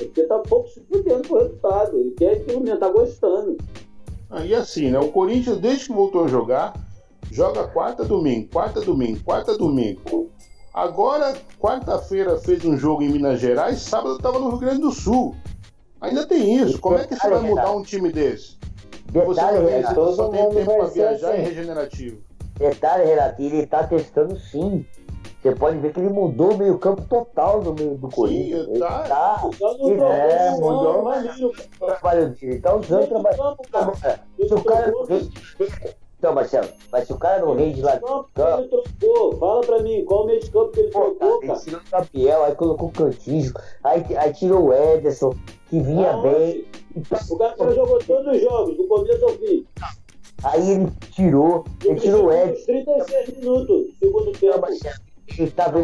É porque tá pouco se fudendo com o resultado. Ele quer que o menino tá gostando. Aí assim, né? O Corinthians, desde que voltou a jogar, joga quarta, domingo, quarta, domingo, quarta, domingo. Agora, quarta-feira fez um jogo em Minas Gerais, sábado estava no Rio Grande do Sul. Ainda tem isso. Como é que você vai mudar um time desse? Você não tem, só tem tempo para viajar e assim. regenerativo. Detalhe, Renato, ele está testando sim. Você pode ver que ele mudou o meio campo total do meio do Corinthians. Sim, tá. tá é, mudou o trabalho dele. Ele tá usando o trabalho. Se o cara então, Marcelo, mas se o cara não rende lá. Qual ele trocou? Fala pra mim, qual o meio de campo que ele trocou, cara? Ele tirou o Gabriel, aí colocou o Cantígio, aí, aí tirou o Ederson, que vinha bem. O Gabriel jogou todos os jogos, do começo ao fim. Aí ele tirou, ele, tirou o Ederson. 36 minutos, segundo tempo. Não, Marcelo, ele tá vendo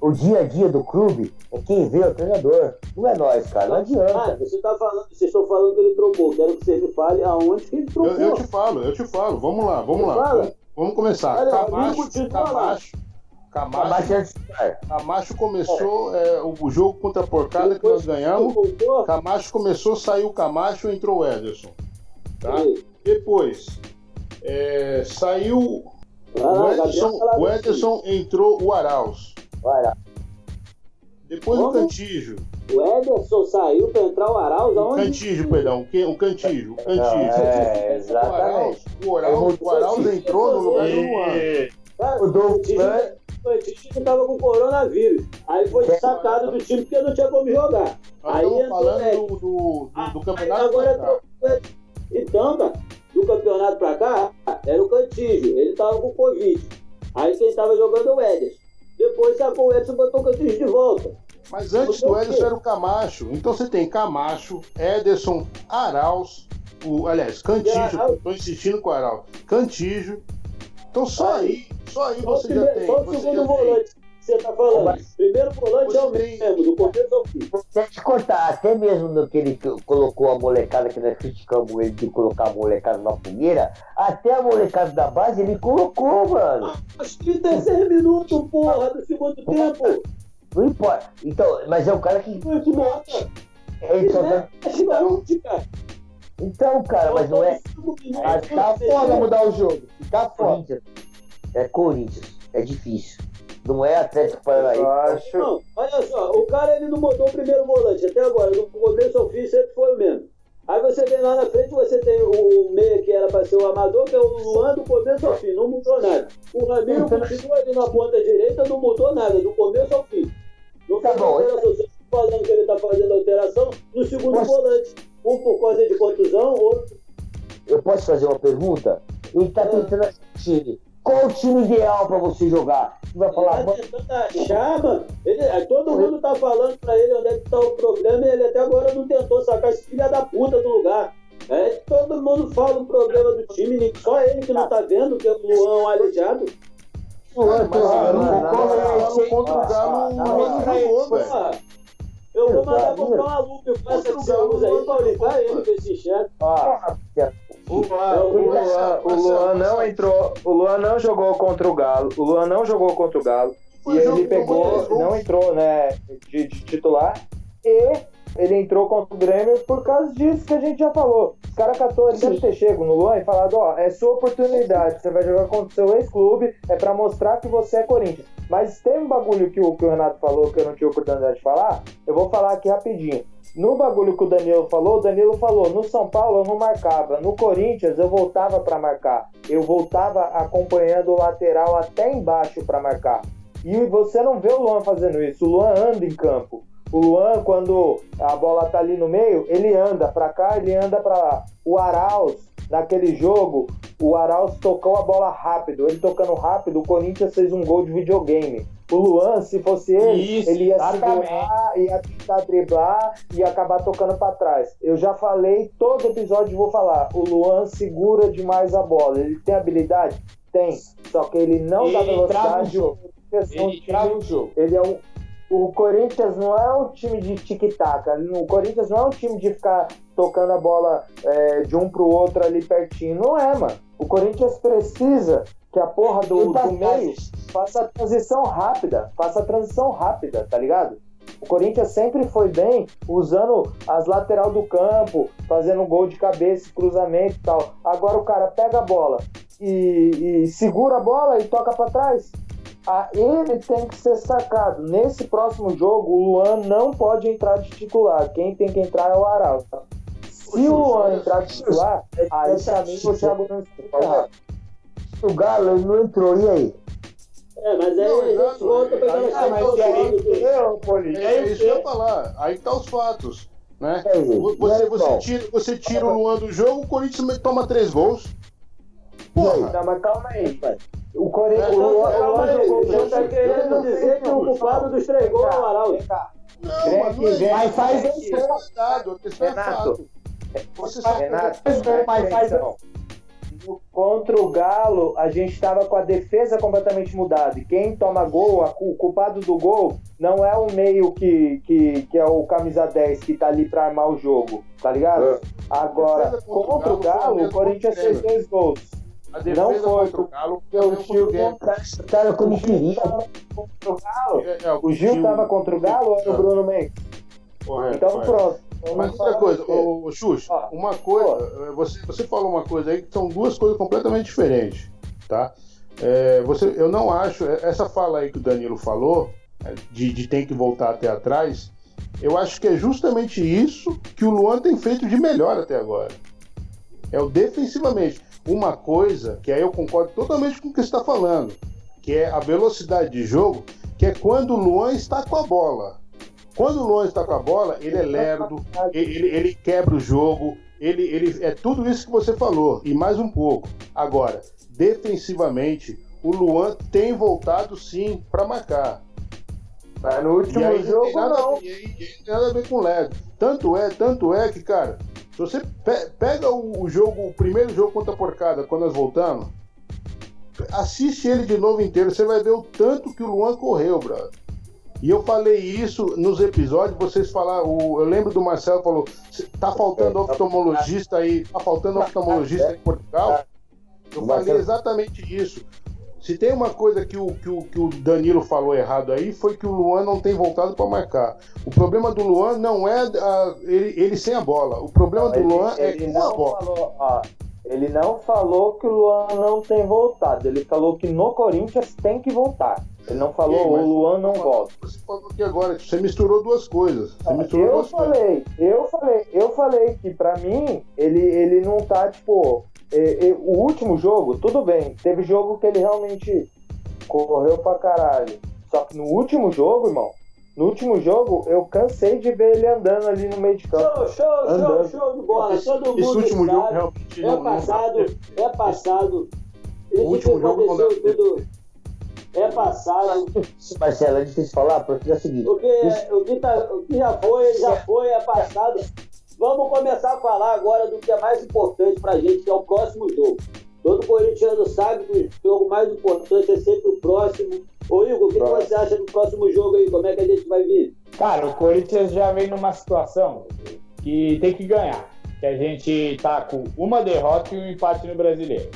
o dia a dia do clube é quem vê o treinador. Não é nós, cara. Não adianta. Ah, você tá falando, vocês estão falando que ele trocou. Quero que você me fale aonde que ele trocou. Eu, eu te falo, eu te falo. Vamos lá, vamos lá. Vamos, vamos, começar. Olha, Camacho, Camacho, Camacho, Camacho começou é, o jogo contra a porcada Depois que nós ganhamos. Camacho começou, saiu o Camacho, entrou o Ederson. Tá? Depois é, saiu ah, o, Ederson, o Ederson entrou o Arauz. Depois Como? o Cantijo. O Ederson saiu para entrar o Arauz aonde? Cantijo, perdão. O Cantijo. O Cantijo. É, exatamente. O Arauz, o Arauz entrou no lugar do Luan. Cara, o Cantijo estava com coronavírus. Aí foi sacado do time porque não tinha como jogar. Nós aí estamos falando do, do, do, do campeonato. Agora Então, cara, do campeonato pra cá, era o Cantígio. Ele tava com Covid. Aí quem tava jogando é o Ederson. Depois sacou o Edson e botou o de volta. Mas antes do Ederson era o Camacho. Então você tem Camacho, Ederson, Arauz, o, aliás, Cantígio, estou insistindo com o Arauz. Cantígio. Então só aí, só aí Só o você já tem. Só o segundo volante você tá falando. Primeiro volante é o mesmo, do começo ao fim. Deixa eu cortar, até mesmo no que ele co- colocou a molecada, que nós criticamos ele de colocar a molecada na fogueira, até a molecada da base ele colocou, mano. Aos 36 minutos, porra, do segundo tempo. Não importa. Então, mas é o cara que. Só tá- Mexe na última. Então, cara, mas não é. Mas tá foda mudar o jogo. Tá foda. É Corinthians. É difícil. Não é Atlético Paranaense. Acho. Não, olha só, o cara ele não mudou o primeiro volante até agora, do começo ao fim sempre foi o mesmo. Aí você vem lá na frente, você tem o meia que era para ser o amador, que é o Luan do começo ao fim, não mudou nada. O Ramiro continua ali na ponta direita, não mudou nada, do começo ao fim. Não Tá bom. alteração, você tá falando que ele tá fazendo alteração no segundo volante. Um por causa de contusão, outro. Eu posso fazer uma pergunta? Ele tá tentando achar um time. Qual o time ideal pra você jogar? Você vai falar, Ele tá tentando achar, mano. Ele, todo mundo tá falando pra ele onde é que tá o problema e ele até agora não tentou sacar esse filho da puta do lugar. É, todo mundo fala o problema do time, só ele que não tá vendo, que é o Luan um aleijado. Mas Ah, no não, Galo contra o Galo, o Luan não jogou, velho. Porra, eu vou mandar comprar uma lupa com essa que você usa aí pra ligar ele pra esse enxerga. Ó, o Luan, o, Luan, o Luan não entrou, o Luan não jogou contra o Galo, o Luan não jogou contra o Galo e ele pegou, não entrou, né, de, de titular e ele entrou contra o Grêmio por causa disso que a gente já falou. Os caras catou, ele deve ter chego no Luan e falado, ó, é sua oportunidade, você vai jogar contra o seu ex-clube, é pra mostrar que você é Corinthians. Mas tem um bagulho que o, que o Renato falou que eu não tive oportunidade de falar, eu vou falar aqui rapidinho. No bagulho que o Danilo falou, o Danilo falou: no São Paulo eu não marcava, no Corinthians eu voltava pra marcar, eu voltava acompanhando o lateral até embaixo pra marcar. E você não vê o Luan fazendo isso, o Luan anda em campo. O Luan, quando a bola tá ali no meio, ele anda pra cá, ele anda pra lá. O Arauz, naquele jogo, o Arauz tocou a bola rápido. Ele tocando rápido, o Corinthians fez um gol de videogame. O Luan, se fosse ele, Isso, ele ia exatamente. segurar, ia tentar driblar e acabar tocando pra trás. Eu já falei, todo episódio vou falar. O Luan segura demais a bola. Ele tem habilidade? Tem. Só que ele não dá Ele trava o velocidade. jogo. Ele trava o jogo. Ele é um. O Corinthians não é um time de tic-tac. O Corinthians não é um time de ficar tocando a bola é, de um pro outro ali pertinho. Não é, mano. O Corinthians precisa que a porra do, do meio faça a transição rápida. Faça a transição rápida, tá ligado? O Corinthians sempre foi bem usando as lateral do campo, fazendo gol de cabeça, cruzamento e tal. Agora o cara pega a bola e, e segura a bola e toca pra trás. Ah, ele tem que ser sacado. Nesse próximo jogo, o Luan não pode entrar de titular. Quem tem que entrar é o Araujo. Se o Luan entrar de titular, aí pra mim o Thiago não está errado. o Galo ele não entrou, e aí? É, mas aí Não, a gente exato. volta pra Aí- aquela Ah, mas situação aí- É, é isso que eu ia falar. Aí tá os fatos. Né? É. Você, aí, você, tira, você tira o Luan do jogo, o Corinthians toma três gols. Porra! Não, mas calma aí, pai. O Corinthians. O tá querendo dizer que o culpado dos três gols é o Araujo. Não, Vem mas aqui, não é vem isso. faz é dado, é Renato. fato. Você sabe Renato, Mas faz- faz- Contra o Galo, a gente estava com a defesa completamente mudada. E quem toma gol, a o culpado do gol, não é o meio que, que, que é o camisa 10 que tá ali pra armar o jogo, tá ligado? É. Agora, contra o contra o Galo o Corinthians fez dois gols. Não foi, contra o Galo Porque o Gil. O cara como queria. contra o Galo. É, é, O Gil tava contra o Galo ou era o Bruno Mendes? Correto, Então correto. pronto. Mas outra coisa, ô, Xuxa, Ó, uma coisa, eh, você, você falou uma coisa aí que são duas coisas completamente diferentes, tá? É, você, eu não acho, essa fala aí que o Danilo falou, de, de tem que voltar até atrás, eu acho que é justamente isso que o Luan tem feito de melhor até agora. É o defensivamente. Uma coisa que aí eu concordo totalmente com o que você está falando, que é a velocidade de jogo, que é quando o Luan está com a bola. Quando o Luan está com a bola, ele é lerdo, ele, ele- ele quebra o jogo, ele, ele é tudo isso que você falou e mais um pouco. Agora, defensivamente, o Luan tem voltado sim para marcar. Mas no último aí jogo, tem nada, não. e aí- e tem nada a ver com leve. Tanto é, tanto é que, cara, se você pe- pega o, o jogo, o primeiro jogo contra a porcada, quando nós voltamos, assiste ele de novo inteiro, você vai ver o tanto que o Luan correu, brother. E eu falei isso nos episódios, vocês falaram, o- eu lembro do Marcelo falou, "Cê- tá faltando oftalmologista aí, tá faltando oftalmologista em Portugal. Eu falei exatamente isso. Se tem uma coisa que o, que, o, que o Danilo falou errado aí, foi que o Luan não tem voltado para marcar. O problema do Luan não é a- ele, ele sem a bola. O problema do Ele, Luan é ele com a não bola. falou, ó, ele não falou que o Luan não tem voltado. Ele falou que no Corinthians tem que voltar. Ele não falou mas- o Luan não volta. Você falou aqui agora, você misturou duas coisas. Você misturou Eu duas coisas. falei, eu falei, eu falei que pra mim ele, ele não tá, tipo. É, é, o último jogo, tudo bem, teve jogo que ele realmente correu pra caralho. Só que no último jogo, irmão, no último jogo, eu cansei de ver ele andando ali no meio de campo. Show, show, show, Andando. show de bola. Esse- Todo mundo esse último sabe. jogo realmente é não- não- passado, é passado. Isso último que jogo aconteceu tudo é passado. Marcelo, é difícil falar porque é o seguinte. O que, o que, tá- o que já foi, já foi, é passado. Vamos começar a falar agora do que é mais importante pra gente, que é o próximo jogo. Todo corintiano sabe que o jogo mais importante é sempre o próximo. Ô Igor, o que, que você acha do próximo jogo aí? Como é que a gente vai vir? Cara, o Corinthians já vem numa situação que tem que ganhar. Que a gente tá com uma derrota e um empate no brasileiro.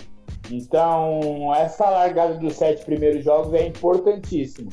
Então, essa largada dos sete primeiros jogos é importantíssimo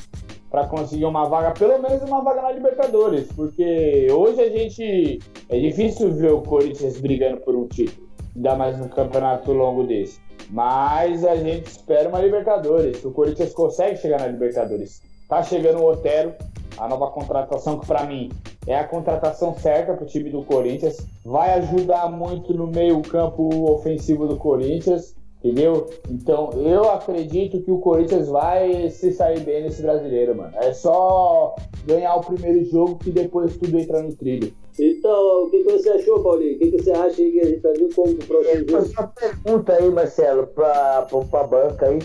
para conseguir uma vaga, pelo menos uma vaga na Libertadores, porque hoje a gente é difícil ver o Corinthians brigando por um título, ainda mais num campeonato longo desse. Mas a gente espera uma Libertadores. O Corinthians consegue chegar na Libertadores. Tá chegando o Otero, a nova contratação que para mim é a contratação certa para o time do Corinthians. Vai ajudar muito no meio-campo ofensivo do Corinthians, entendeu? Então eu acredito que o Corinthians vai se sair bem nesse brasileiro, mano. É só ganhar o primeiro jogo que depois tudo entra no trilho. Então, o que, que você achou, Paulinho? O que, que você acha aí que a gente vai vir como o próximo jogo? Uma pergunta aí, Marcelo, pra, pra, pra banca aí.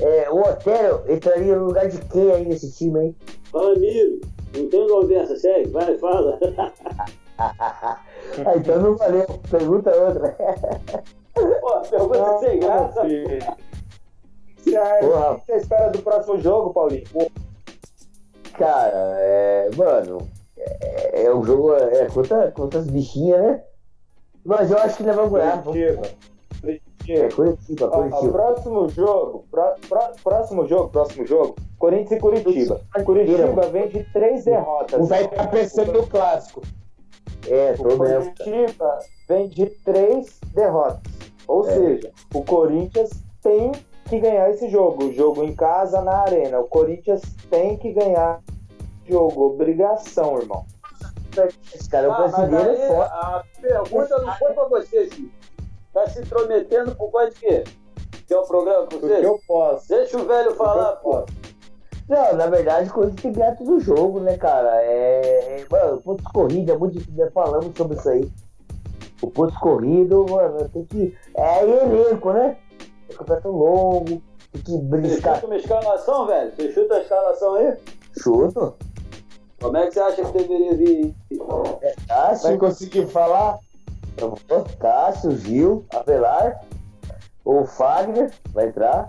É, o Otero entraria no lugar de quem aí nesse time, hein? Ramiro, não tem conversa, segue, vai, fala. ah, então não valeu. Pergunta outra. Pô, pergunta sem graça. Aí, Porra. O que você espera do próximo jogo, Paulinho? Cara, é. Mano, é, é um jogo. É contra, contra as bichinhas, né? Mas eu acho que nós vamos ganhar. Curitiba. É Curitiba, Ó, ó, Curitiba. próximo jogo, pró- pró- próximo jogo, próximo jogo, Corinthians e Curitiba. Curitiba vem de três derrotas. O velho tá pensando no clássico. É, O tô mesmo. Curitiba vem de três derrotas. Ou É. seja, o Corinthians tem que ganhar esse jogo. O jogo em casa, na arena. O Corinthians tem que ganhar o jogo. Obrigação, irmão. Esse cara, o Ah, mas brasileiro aí, é a pergunta não foi pra você, Chico. Tá se intrometendo por causa de quê? Que é o programa pra Porque você? eu posso. Deixa o velho falar, pô. Não, na verdade, coisa tem que ganhar todo o jogo, né, cara? É. é mano, pontos corridos, é muito difícil, né? falamos sobre isso aí. O pontos corrido, mano, tem que. É elenco, né? É campeonato longo, tem que Você briscar. chuta uma escalação, velho? Você chuta a escalação aí? Chuto. Como é que você acha que deveria vir? É Cássio, Vai conseguir falar? Cássio, Gil, Avelar, o Fagner vai entrar.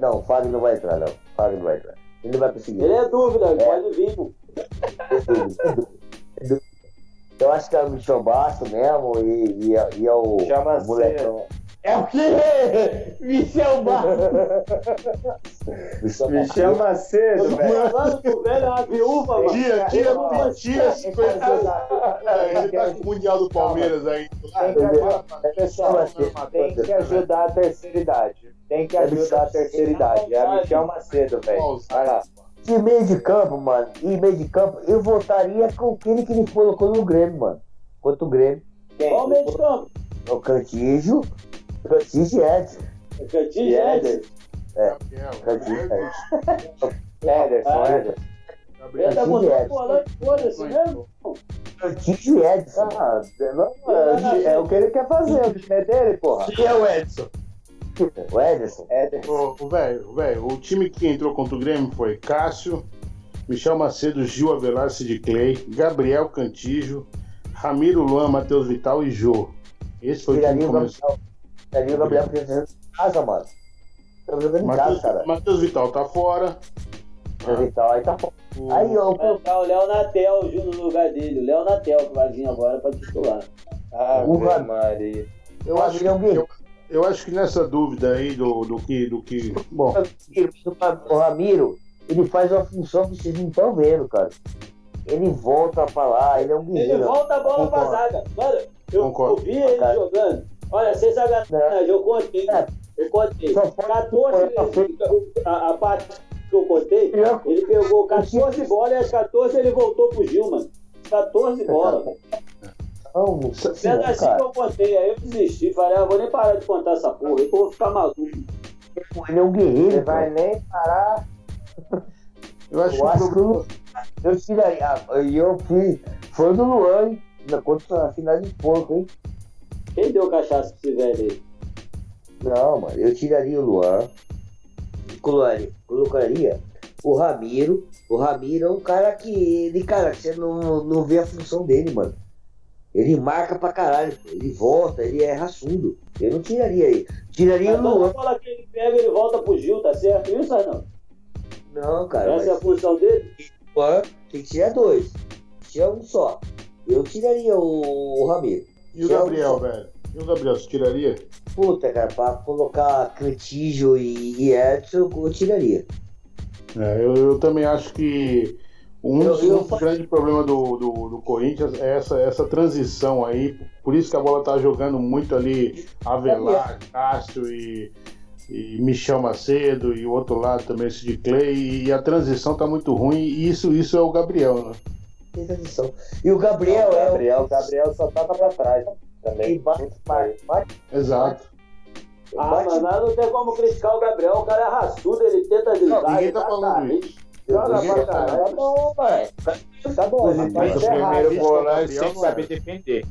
Não, o Fagner não vai entrar, não. O Fagner não vai entrar. Ele não vai conseguir. Ele é dúvida, ele É. pode vir. É dúvida, é dúvida, é dúvida. Eu acho que é o Michel Basso mesmo e, e, é- e é o, o molecão. É o quê? Michel. Michel Basso. chama cedo, Eu tô velho. que o velho é uma viúva, mano. Tia, tia, Não, tia, mas- tia, 50 É, ele tá com o Mundial do Palmeiras aí. Tem que ajudar, pessoal, tem que ajudar a terceira idade. Tem que ajudar a terceira idade. É a Michel Macedo, velho. Vai lá. De meio de campo, mano, e meio de campo, eu votaria com aquele que ele colocou no Grêmio, mano. Contra o Grêmio. Quem? Qual o meio de campo? O Cantígio, Cantígio e Edson. Cantinho, Éder. Cantígio e Edson. Ederson, Ah, Ederson. Ele tá Cantígio e botando Edson. bola, foda-se mesmo. Cantígio e Edson. Ah, não, é, é o que ele quer fazer, o time é dele, porra. Quem é o Edson? O Ederson. Ederson. Ô, velho, velho, o time que entrou contra o Grêmio foi Cássio, Michel Macedo, Gil Avelar, Sid Clay, Gabriel Cantijo, Ramiro Luan, Matheus Vital e Jô. Esse foi Tiraria o o time que começou. Gabriel. Tiraria o Gabriel porque tá casa, mano. Tá jogando em casa, Matheus, cara. Matheus Vital tá fora. Vital, aí tá bom. O- Aí, ó, Vai entrar o Léo Natel Ju, no lugar dele. O Léo Natel que vai vir agora pra titular. Ah, O Ave Ra- Maria. eu acho que é um guerreiro. Eu, eu acho que nessa dúvida aí do, do que. Do que bom, O Ramiro, ele faz uma função que vocês não estão vendo, cara. Ele volta pra lá, ele é um Ele guerreiro. volta a bola pra zaga. Mano, eu, Concordo. eu vi ele Cara. jogando. Olha, sem sacanagem, eu contei. É. Eu contei. Só pode 14 vezes. A, a parte que eu contei, ele pegou 14 bolas e as 14 ele voltou pro Gil, mano. 14 bolas, velho. Não, não sei se Sendo não, assim cara. que eu contei, aí eu desisti. Falei, ah, vou nem parar de contar essa porra, que eu vou ficar maluco. Ele é um guerreiro, Ele cara. vai nem parar. eu acho que Eu o acho que eu, eu tiraria. ah, E eu fui fã do Luan, hein? Na contra a final de porco, hein? Quem deu cachaça pra esse velho aí? Não, mano, eu tiraria o Luan. Colocaria, colocaria o Ramiro. O Ramiro é um cara que. Ele, cara, você não, não vê a função dele, mano. Ele marca pra caralho, pô. ele volta, ele é raçudo. Eu não tiraria ele. Tiraria Mas o toda Luan. bola que ele pega, ele volta pro Gil, tá certo isso ou não? Não, cara. Essa é a função dele? o Luan tem que tirar dois. Tira um só. Eu tiraria o, o Ramiro. E o Tira um Gabriel, só. velho? E o Gabriel, você tiraria? Puta, cara, pra colocar Cantijo e, e Edson, eu tiraria. É, eu, eu também acho que um Eu- dos, eu um grandes problemas do, do, do Corinthians é essa, essa transição aí. Por isso que a bola tá jogando muito ali Avelar, Cássio e, e Michel Macedo e o outro lado também esse de Clay. E a transição tá muito ruim. E isso, isso é o Gabriel, né? Tem transição. E o Gabriel, é o. Gabriel, Gabriel só toca pra trás. Também. bate, Muito bate, bate, Exato. Ah, bate- não tem como criticar o Gabriel, o cara é raçudo, ele tenta driblar. Não, ninguém ele tá dá falando isso. Joga pra tá caralho. Tá bom, mano. Tá bom, Mas mas tá primeiro volante Volante tem tem que saber defender.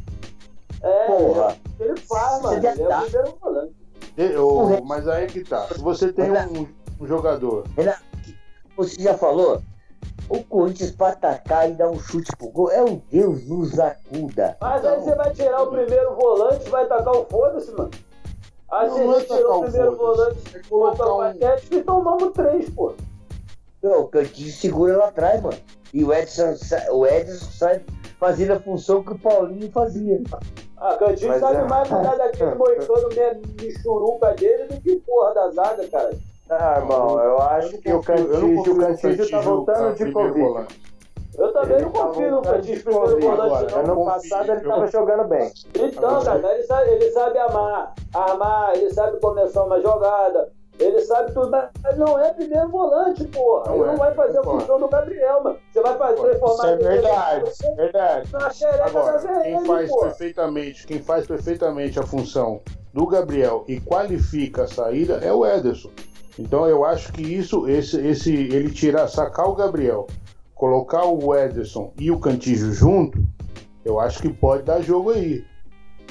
É, Porra. ele faz, mano. Você Ele é o primeiro volante. E- ô, mas aí que tá. Se você tem um, um jogador. Você já falou? O Corinthians pra atacar e dar um chute pro gol é o Deus nos acuda. Mas aí você vai tirar o primeiro volante e vai tacar o foda-se, mano. Aí Não, você não é tirou o primeiro volante, É colocar botou o um- e tomamos três, pô. Não, o Cantinho segura lá atrás, mano. E o Edson, o Edson sai fazendo a função que o Paulinho fazia. Ah, Cantinho Mas sabe é- mais cuidar daquele moicano meio michuruca dele do que porra da zaga, cara. Ah, irmão, eu acho que o Cantígio, confio o no Cantígio tá Cantígio voltando de Covid. Eu também Ele não tá confio no Cantinho de primeiro volante, não. Ano passado ele tava jogando bem. Então, cara, ele sabe, ele sabe amar, armar, ele sabe começar uma jogada, ele sabe tudo, mas não é primeiro volante, porra. Não ele é, não vai fazer a função do Gabriel, mano. Você vai fazer transformar Isso é ele verdade, verdade. na xereca da Agora, quem VL, faz porra. perfeitamente, quem faz perfeitamente a função do Gabriel e qualifica a saída é o Ederson. Então eu acho que isso, esse, esse, ele tirar, sacar o Gabriel, colocar o Ederson e o Cantígio junto, eu acho que pode dar jogo aí.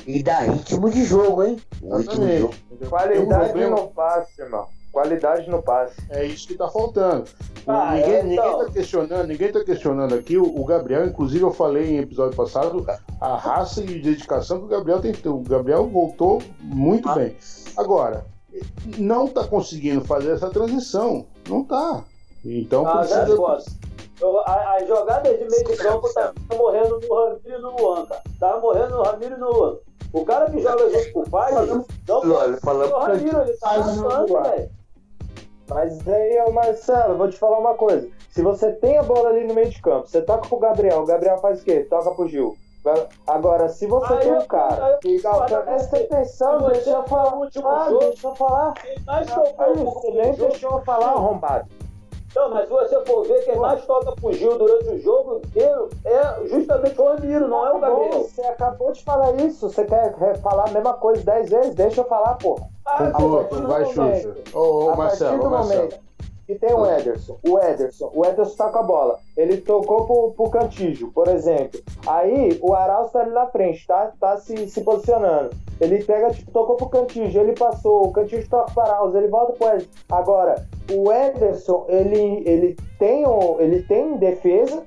E dá ritmo de jogo, hein? O ritmo de jogo. Qualidade um no passe, irmão. Qualidade no passe. É isso que tá faltando. Ah, ninguém, é, ninguém então. tá questionando, ninguém tá questionando aqui. O, Gabriel, inclusive, eu falei em episódio passado, a raça e dedicação que o Gabriel tem. O Gabriel voltou muito bem. Agora, não tá conseguindo fazer essa transição. Não tá. Então Ah, precisa. As jogadas de meio de campo tá morrendo no Ramiro e no Luan, cara. Tava morrendo no Ramiro e no Luan. O cara que joga junto com o pai, não Olha, falando o Ramiro, ele tá Luan. velho. Mas aí, Marcelo, vou te falar uma coisa. Se você tem a bola ali no meio de campo, você toca pro Gabriel, o Gabriel faz o quê? Toca pro Gil. Agora, se você Aí tem um cara que presta atenção, você deixa eu falar. Ah, jogo- deixa eu falar. Quem mais Aí tocou você nem deixou eu falar, arrombado. Não, mas se você for ver, quem mais toca pro Gil durante o jogo inteiro é justamente o Ramiro, não é o Gabriel. Você acabou de falar isso. Você quer falar a mesma coisa dez vezes? Deixa eu falar, porra. Ah, do vai, Xuxa. Ô, ô, Marcelo, Marcelo. momento. E tem o Ederson. O Ederson, o Ederson tá com a bola. Ele tocou pro, pro Cantígio, por exemplo. Aí o Arauz tá ali na frente, tá, tá se, se posicionando. Ele pega, tipo, tocou pro Cantígio, ele passou, o Cantígio toca pro Arauz, ele volta pro Ederson. Agora, o Ederson, ele, ele, tem, o, ele tem defesa,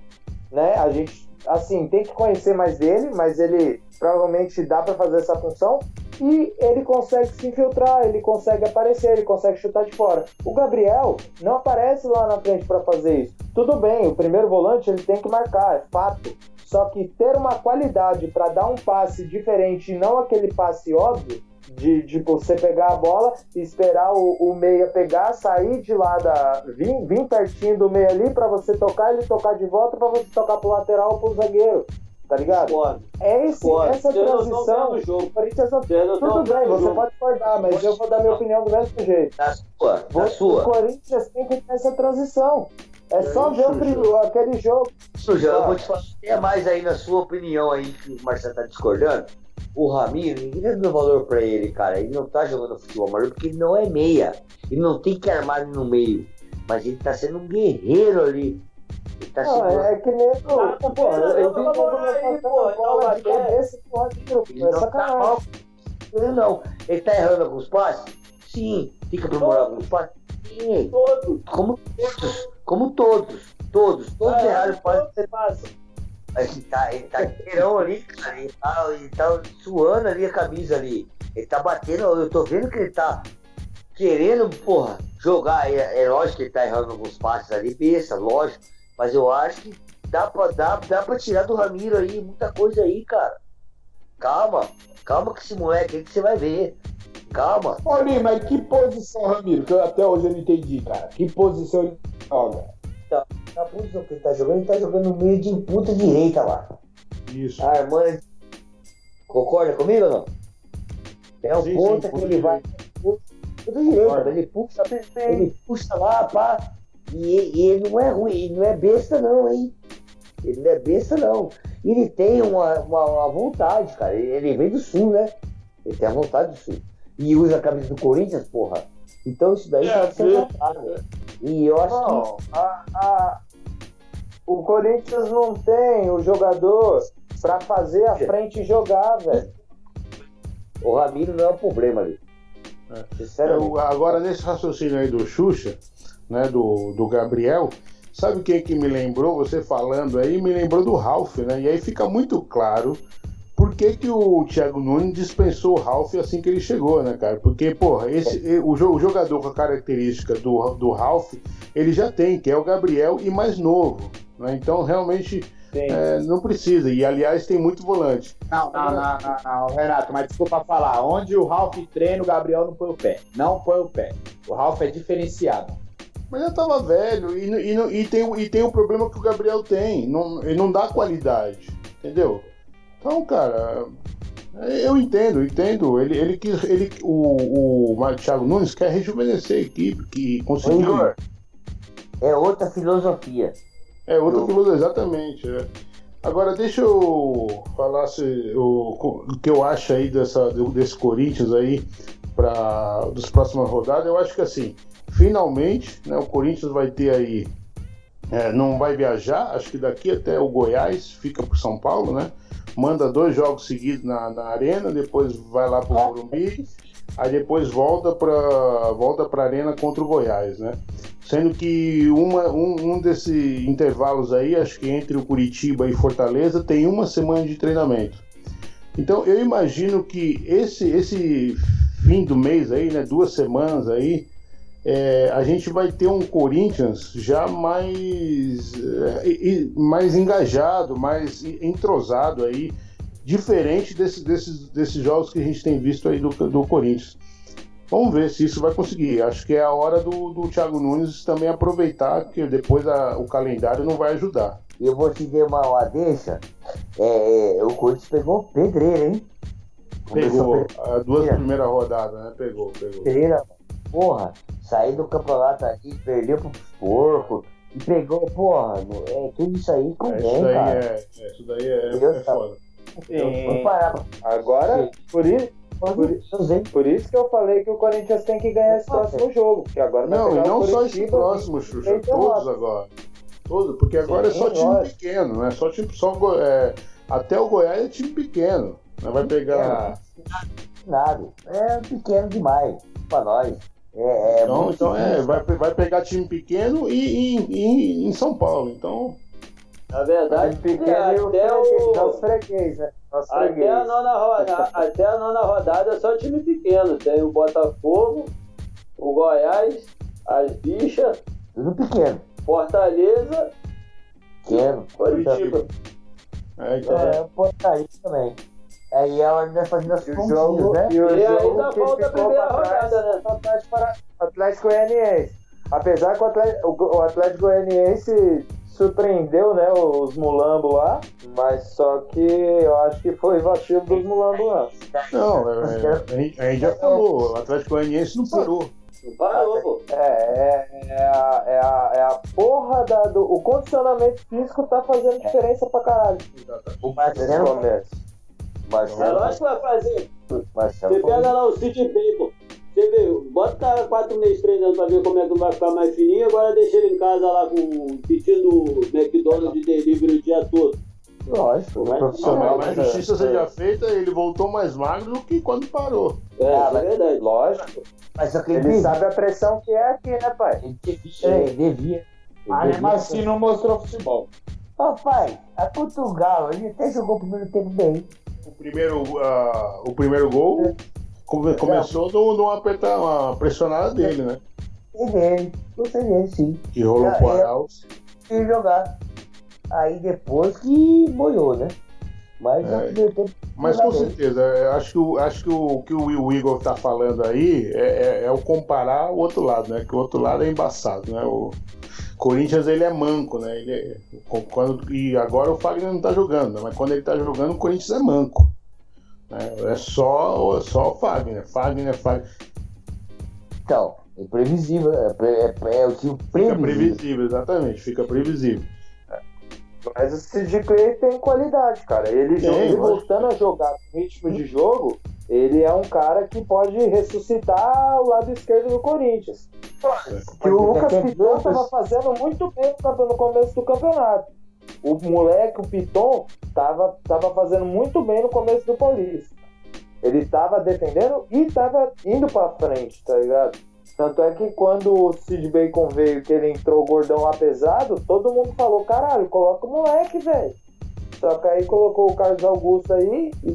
né? A gente, assim, tem que conhecer mais dele, mas ele provavelmente dá para fazer essa função e ele consegue se infiltrar, ele consegue aparecer, ele consegue chutar de fora. O Gabriel não aparece lá na frente para fazer isso. Tudo bem, o primeiro volante ele tem que marcar, é fato. Só que ter uma qualidade para dar um passe diferente não aquele passe óbvio, de tipo, você pegar a bola e esperar o, o meia pegar, sair de lá da. vir, vir pertinho do meia ali para você tocar, ele tocar de volta para você tocar pro lateral ou pro zagueiro tá ligado? Pode. É esse, Pode. essa Eu não transição. vendo o jogo. o Corinthians não- Eu não Tudo bem, o você jogo. pode discordar, mas eu vou dar minha opinião do mesmo jeito. Na sua, na O sua. Corinthians tem que ter essa transição. É só ver o pri- aquele jogo. Suja, eu vou te falar até mais aí na sua opinião aí, que o Marcelo tá discordando. O Ramiro, ninguém tá dando valor pra ele, cara. Ele não tá jogando futebol amarelo porque ele não é meia. Ele não tem que armar no meio. Mas ele tá sendo um guerreiro ali. Ele tá Não, segurando. é, é que nem. Pô, Tá, pô, eu vi eu bola então, de vai, é. cabeça o. Ele É não tá sacanagem. mal. Ele não. Ele tá errando alguns passes? Sim. Tem que aprimorar alguns passes? Sim. Todo. Como todos. Como todos. Todos. Todos Ah, erraram passes. Ele tá, ele tá inteirão ali, cara. Ele tá, ele tá suando ali a camisa ali. Ele tá batendo, eu tô vendo que ele tá querendo, porra, jogar. É, é lógico que ele tá errando alguns passes ali, besta, lógico. Mas eu acho que dá pra, dá, dá pra tirar do Ramiro aí muita coisa aí, cara. Calma, calma com esse moleque aí que você vai ver. Calma. Ô, Lima, mas que posição, Ramiro? Que eu até hoje eu não entendi, cara. Que posição ele joga? Na posição que ele tá jogando, ele tá jogando no meio de ponta direita lá. Isso. A. Concorda comigo ou não? É o Sim, sim, que ele vai. Ponta direita, ele puxa, ele puxa lá, pá. E, e ele não é ruim, ele não é besta não, hein? Ele não é besta não. Ele tem uma, uma, uma vontade, cara. Ele, ele vem do sul, né? Ele tem a vontade do sul. E usa a camisa do Corinthians, porra. Então isso daí É, tá é. E eu acho que. Não, a- a- o Corinthians não tem o jogador pra fazer a frente jogar, velho. O Ramiro não é o problema ali. Sinceramente. Eu- agora, nesse raciocínio aí do Xuxa, né, do, do Gabriel, sabe quem que me lembrou? Você falando aí, me lembrou do Ralph, né? E aí fica muito claro por que, que o Thiago Nunes dispensou o Ralph assim que ele chegou, né, cara? Porque, porra, esse, e- o, jo- o jogador com a característica do, do Ralph, ele já tem, que é o Gabriel e mais novo, né? Então, realmente, é, não precisa. E, aliás, tem muito volante. Não, não, não, não, não, Renato, mas desculpa falar. Onde o Ralf treina, o Gabriel não põe o pé. Não põe o pé. O Ralf é diferenciado. Mas já tava velho e, e, e tem, e tem o problema que o Gabriel tem. Não, ele não dá qualidade. Entendeu? Então, cara, eu entendo, entendo. Ele, ele, quis- ele, o, o Thiago Nunes quer rejuvenescer a equipe, que conseguiu. Igor, é outra filosofia. É outra Eu- filosofia, exatamente. é. Agora, deixa eu falar se, o, o que eu acho aí dessa, desse Corinthians aí para das próximas rodadas. Eu acho que assim, finalmente, né, o Corinthians vai ter aí, é, não vai viajar, acho que daqui até o Goiás, fica para São Paulo, né? Manda dois jogos seguidos na, na arena, depois vai lá para o Morumbi, aí depois volta para volta para arena contra o Goiás, né? Sendo que uma, um, um desses intervalos aí, acho que entre o Curitiba e Fortaleza, tem uma semana de treinamento. Então eu imagino que esse, esse fim do mês aí, né, duas semanas aí, é, a gente vai ter um Corinthians já mais, é, mais engajado, mais entrosado aí, diferente desse, desses, desses jogos que a gente tem visto aí do, do Corinthians. Vamos ver se isso vai conseguir. Acho que é a hora do, do Thiago Nunes também aproveitar, que depois a- o calendário não vai ajudar. Eu vou te dar uma, uma deixa. É, é, o Corinthians pegou pedreira, hein? Começou Pegou a as duas primeiras rodadas, né? Pegou, pegou. Porra, saiu do campeonato aqui, perdeu pro porco. E pegou, porra, é, tudo isso aí É, convém, isso cara. é, é, isso daí é, é foda. Pra- Agora, por isso, Por, por, isso que eu falei que o Corinthians tem que ganhar esse próximo jogo. Porque agora não, e não só esse próximo, Xuxa, todos agora. Todos, porque agora Sim, é só time nós. pequeno, né? Só time, só, é, até o Goiás é time pequeno. Né? Vai pegar. Nada. É pequeno demais para nós. É, é então, então é, vai, vai pegar time pequeno e, e, e em São Paulo. Então. Na verdade, pequeno é, até o nosso freguês, né? Nosso até, freguês. A nona roda, até a nona rodada é só time pequeno. Tem o Botafogo, o Goiás, as bichas. Tudo pequeno. Fortaleza. Pequeno. Curitiba. É, então é, Portaria também. Aí ela vai fazendo as pontinhas, né? E, o e ainda falta a primeira rodada, né? Atlético, Atlético Goianiense. Apesar que o Atlético, o Atlético Goianiense surpreendeu, né, os mulambos lá, mas só que eu acho que foi vacilo dos mulambos lá. Não, é, é, a gente já falou, o Atlético Goianiense não parou. Não parou, pô. É, é, é, a, é, a, é a porra da, do. O condicionamento físico tá fazendo diferença pra caralho. O Marcelo começa. Marcelo. É lógico que vai fazer. Marcelo Você pega lá o City Paper. Você vê, bota o cara quatro meses treinando pra ver como é que vai ficar mais fininho, agora deixa ele em casa lá com pedindo McDonald's de delivery o dia todo. Lógico, mas, profissional. Mas a justiça seja feita, ele voltou mais magro do que quando parou. É, ah, é verdade. Lógico. Mas ele sabe a pressão que é aqui, né, pai? Ele devia. É, devia. Ah, mas se não mostrou futebol. Papai, a Portugal, ele até jogou o primeiro tempo bem. O primeiro, uh, o primeiro gol come, começou no, numa apertar, uma pressionada dele, né? Dele, sim. Que rolou com o Arauz. E jogar. Aí depois que boiou, né? Mas, é, mas com certeza, acho que, acho que o que o Igor está falando aí é, é, é, o comparar o outro lado, né? Que o outro lado é embaçado, né? O Corinthians ele é manco, né? Ele é, quando, e agora o Fagner não está jogando, né? mas quando ele está jogando, o Corinthians é manco. Né? É só, é só o Fagner, Fagner, Fagner. Então, é previsível, é, é, é o time previsível. Fica previsível, exatamente, fica previsível. Mas o Clay tem qualidade, cara. Ele, ele voltando a jogar com ritmo de jogo, ele é um cara que pode ressuscitar o lado esquerdo do Corinthians. Que o Lucas Piton estava fazendo muito bem no começo do campeonato. O moleque, o Piton, estava tava fazendo muito bem no começo do Paulista. Ele estava defendendo e estava indo para frente, tá ligado? Tanto é que quando o Sid Bacon veio, que ele entrou gordão lá pesado, todo mundo falou, caralho, coloca o moleque, velho. Só que aí colocou o Carlos Augusto aí e.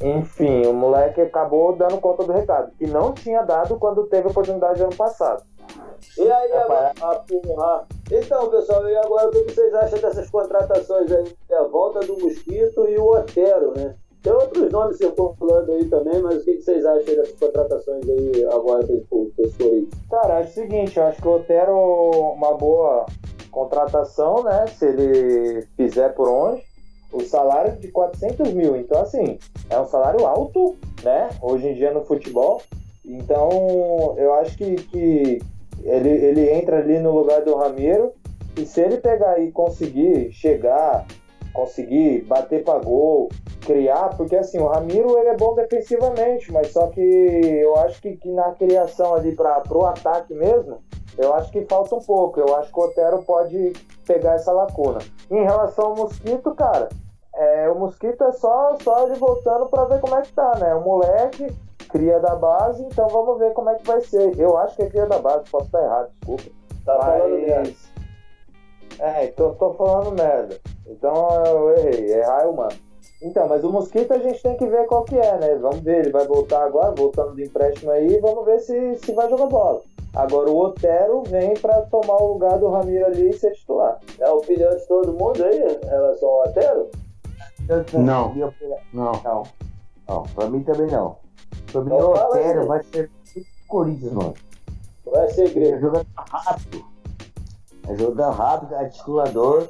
Enfim, o moleque acabou dando conta do recado, que não tinha dado quando teve a oportunidade ano passado. E aí, a, a, a, então, pessoal, e agora o que vocês acham dessas contratações aí? A volta do Mosquito e o Otero, né? Tem outros nomes circulando aí também, mas o que vocês acham dessas contratações aí agora Corinthians? Cara, é o seguinte, eu acho que o Otero é uma boa contratação, né? Se ele fizer por onde. O salário de 400 mil. Então, assim, é um salário alto, né? Hoje em dia no futebol. Então, eu acho que, que ele, ele entra ali no lugar do Ramiro. E se ele pegar e conseguir chegar, conseguir bater para gol, criar, porque assim, o Ramiro ele é bom defensivamente, mas só que eu acho que, que na criação ali para o ataque mesmo, eu acho que falta um pouco. Eu acho que o Otero pode pegar essa lacuna. Em relação ao Mosquito, cara, é, o Mosquito é só, só ele voltando para ver como é que tá, né? O moleque, cria da base, então vamos ver como é que vai ser. Eu acho que é cria da base, posso estar errado, desculpa. Tá mas... É, tô, tô falando merda. Então eu errei, errar é humano. Então, mas o Mosquito a gente tem que ver qual que é, né? Vamos ver, ele vai voltar agora, voltando do empréstimo aí, vamos ver se, se vai jogar bola. Agora o Otero vem para tomar o lugar do Ramiro ali e ser titular. É a opinião de todo mundo aí em relação ao Otero? Não. Não. Não. Não, pra mim também não. Pra mim o Otero vai ser Corinthians, mano. Vai ser. Vai jogar rápido. Vai jogar rápido, articulador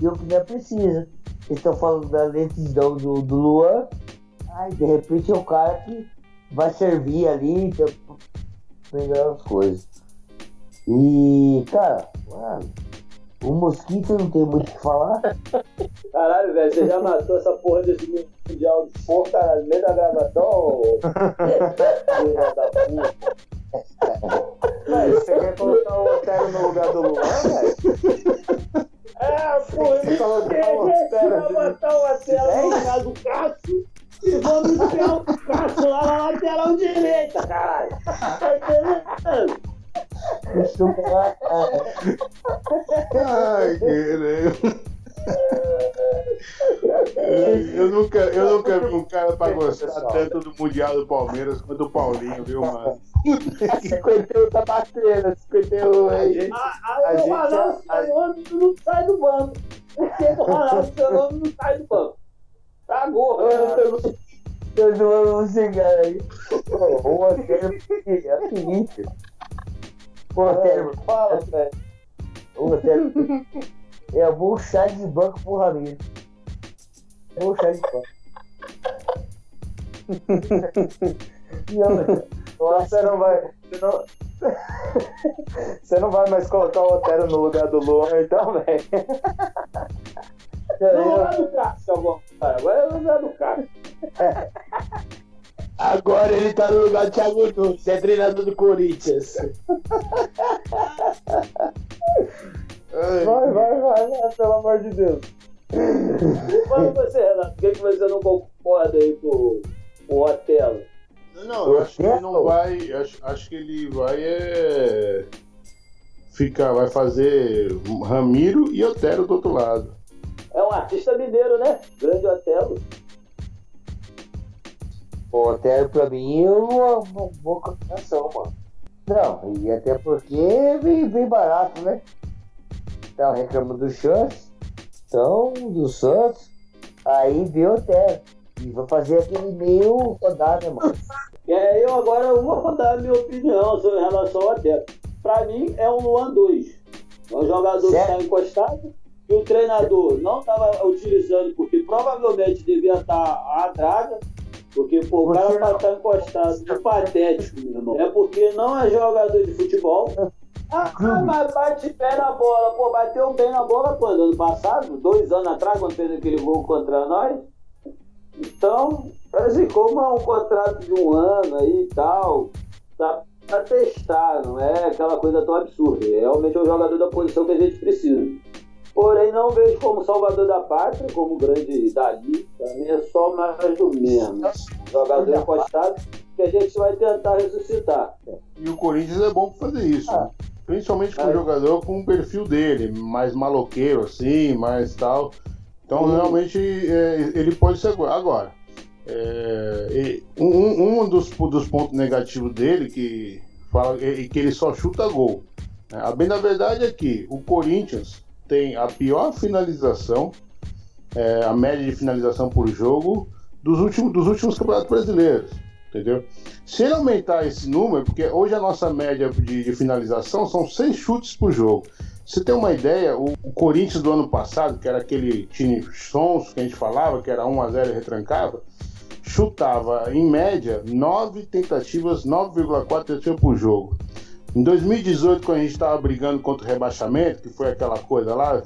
e o que não precisa. Eles estão falando da lentidão do, do Luan. Aí de repente é o cara que vai servir ali então, pegar as coisas. E, cara, mano, O mosquito não tem muito o que falar. Caralho, velho, você já matou essa porra desse mundial de porra, caralho, no meio da gravação, ô. Da puta. Você quer colocar o Otero no lugar do Luan, velho? É, Você colocou quem o é que Otero vai botar o Atela no lugar do Cássio? E vamos enfiar o Cássio lá na lateral direita, caralho. Tá entendendo? Ai, querido. Eu nunca, eu nunca vi um cara pra gostar tanto do Mundial do Palmeiras quanto o Paulinho, viu, mano? 51 tá batendo, 51 aí. A, A a, gente- o Ronaldo a- Fenômeno não sai do banco. Por que que o Ronaldo Fenômeno não sai do banco? Tá gordo. cara. Eu não amo você, cara. aí. O Otero é o seguinte. O Otero, Fala, velho. o Otero. Eu vou chá de banco pro Ramiro. Vou chá de banco. Não, Então você não vai. Você não... você não vai mais colocar o Otero no lugar do Luan, então, velho. No lugar do Cássio, agora. Agora é no lugar do Cássio. Agora ele tá no lugar do Thiago Nunes, é treinador do Corinthians. Vai, vai, vai, vai, pelo amor de Deus. E fala você, Renato, por que, que você não concorda aí com com o Otelo? Não, eu acho que ele não vai. Acho, acho que ele vai é. Ficar, vai fazer Ramiro e Otero do outro lado. É um artista mineiro, né? Grande Otelo. O Otero pra mim é uma, uma boa combinação, mano. Não, e até porque vem, vem barato, né? Então reclama do Santos, então do Santos, aí vem o Otero. E vai fazer aquele meio rodada, mano. E aí eu agora vou dar a minha opinião sobre em relação ao Otelo. Pra mim é um Luan 2. É um jogador que Certo. está encostado, que o treinador não estava utilizando porque provavelmente devia estar a draga. Porque pô, o cara para estar encostado no patético, meu irmão. É porque não é jogador de futebol. Ah, mas bate pé na bola. Pô, bateu bem na bola quando? Ano passado? Dois anos atrás, quando fez aquele gol contra nós? Então, assim, como é um contrato de um ano aí e tal, tá pra testar, não é aquela coisa tão absurda. É realmente um jogador da posição que a gente precisa. Porém, não vejo como salvador da pátria, como grande Dali. Mim é só mais do mesmo. Jogador encostado que a gente vai tentar ressuscitar. E o Corinthians é bom pra fazer isso. né? Principalmente com o É. jogador com o perfil dele, mais maloqueiro assim, mais tal. Então realmente é, ele pode ser agora. É, um, um dos, dos pontos negativos dele que fala é que ele só chuta gol. né? A bem da verdade é que o Corinthians tem a pior finalização, é, a média de finalização por jogo dos últimos, dos últimos campeonatos brasileiros. Entendeu? Se ele aumentar esse número, porque hoje a nossa média de, de finalização são seis chutes por jogo. Você tem uma ideia, o, o Corinthians do ano passado, que era aquele time sonso que a gente falava, que era 1x0 e retrancava, chutava em média 9 tentativas, 9,4 tentativas por jogo. Em 2018, quando a gente estava brigando contra o rebaixamento, que foi aquela coisa lá,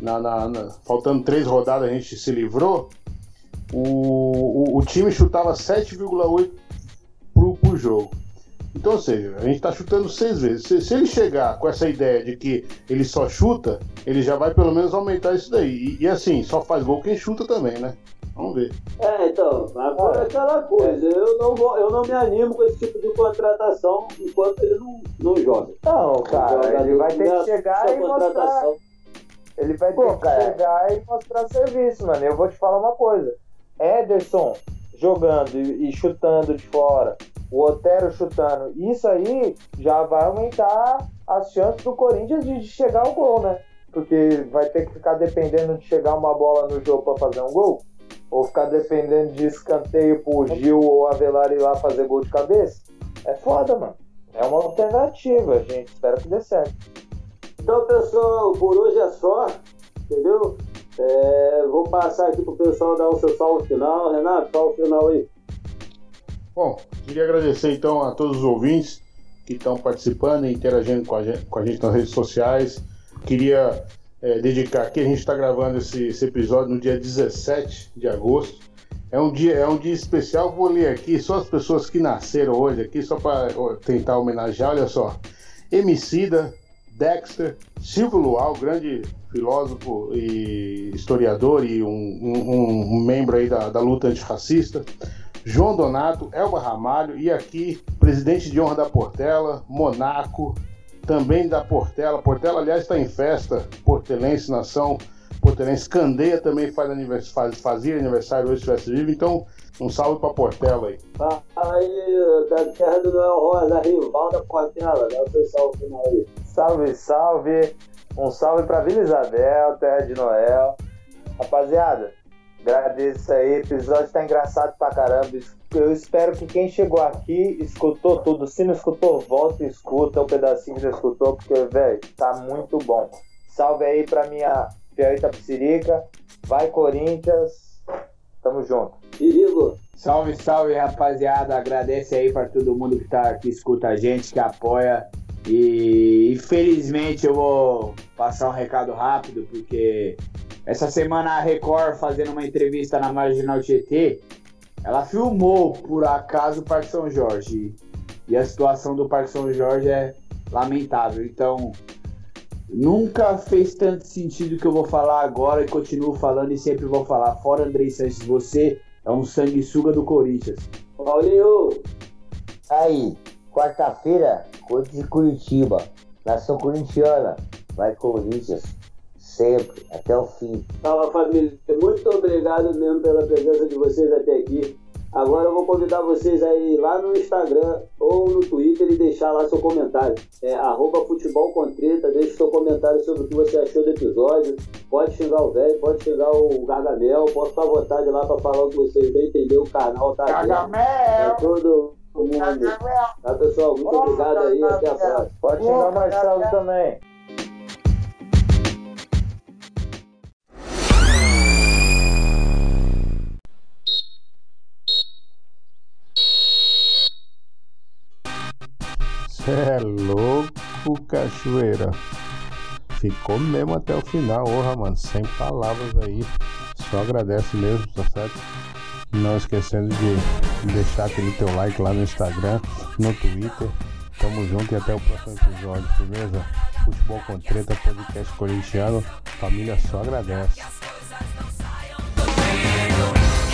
na- na- na- faltando três rodadas a gente se livrou, o, o, o time chutava 7,8 por, por jogo. Então, ou seja, a gente está chutando seis vezes. Se, se ele chegar com essa ideia de que ele só chuta, ele já vai pelo menos aumentar isso daí. E, e assim, só faz gol quem chuta também, né? Vamos ver. É, então, agora é aquela coisa, eu não, vou, eu não me animo com esse tipo de contratação enquanto ele não, não joga. Não, cara, ele vai ter que chegar e mostrar. contratação. Ele vai Pô, ter que cara. chegar e mostrar serviço, mano. Eu vou te falar uma coisa. Ederson jogando e, e chutando de fora, o Otero chutando, isso aí já vai aumentar as chances do Corinthians de, chegar ao gol, né? Porque vai ter que ficar dependendo de chegar uma bola no jogo pra fazer um gol, ou ficar dependendo de escanteio pro Gil ou Avelar ir lá fazer gol de cabeça. É foda, mano. É uma alternativa, gente. Espero que dê certo. Então, pessoal, por hoje é só, entendeu? É, vou passar aqui pro pessoal dar o seu salve final. Renato, salve final aí. Bom, queria agradecer então a todos os ouvintes que estão participando e interagindo com a gente, com a gente nas redes sociais. Queria é, dedicar aqui. A gente está gravando esse, esse, episódio no dia 17 de agosto. É um dia, é um dia especial. Vou ler aqui só as pessoas que nasceram hoje aqui, só para tentar homenagear. Olha só: Emicida, Dexter, Silvio Luau, grande filósofo e historiador e um, um, um membro aí da, da luta antirracista. João Donato, Elba Ramalho e aqui, presidente de honra da Portela, Monaco, também da Portela. Portela, aliás, está em festa, Portelense, nação Portelense. Candeia também faz anivers... faz... fazia aniversário hoje, se estivesse vivo. Então, um salve para Portela aí. Fala aí, da terra do Noel Rosa, rival da Portela. Dá o seu salve final aí. Salve, salve. Um salve para Vila Isabel, terra de Noel. Rapaziada, agradeço aí. O episódio tá engraçado pra caramba. Eu espero que quem chegou aqui escutou tudo. Se não escutou, volta e escuta o pedacinho que você escutou, porque, velho, tá muito bom. Salve aí pra minha Piauí Itapecirica. Vai, Corinthians. Tamo junto. Perigo. Salve, salve, rapaziada. Agradece aí para todo mundo que tá que escuta a gente, que apoia. E infelizmente eu vou passar um recado rápido, porque essa semana a Record fazendo uma entrevista na Marginal GT, ela filmou por acaso o Parque São Jorge. E a situação do Parque São Jorge é lamentável. Então, nunca fez tanto sentido que eu vou falar agora e continuo falando e sempre vou falar. Fora Andrei Sanches, você é um sanguessuga do Corinthians. Paulinho! Aí, quarta-feira, Corinthians e Curitiba. Nação corintiana. Vai Corinthians. Sempre, até o fim. Fala família, muito obrigado mesmo pela presença de vocês até aqui. Agora eu vou convidar vocês aí lá no Instagram ou no Twitter e deixar lá seu comentário. É arroba futebol com treta, deixe seu comentário sobre o que você achou do episódio. Pode xingar o velho, pode xingar o Gargamel, pode ficar à vontade lá para falar o que vocês bem entender. O canal tá aqui. Gargamel! É todo mundo. Tá, pessoal? Muito obrigado aí até a próxima. Pode xingar o Marcelo também. É louco, cachoeira. Ficou mesmo até o final, orra, mano. Sem palavras aí. Só agradece mesmo, tá certo? Não esquecendo de deixar aquele teu like lá no Instagram, no Twitter. Tamo junto e até o próximo episódio, beleza? Futebol com Treta, podcast corintiano. Família só agradece.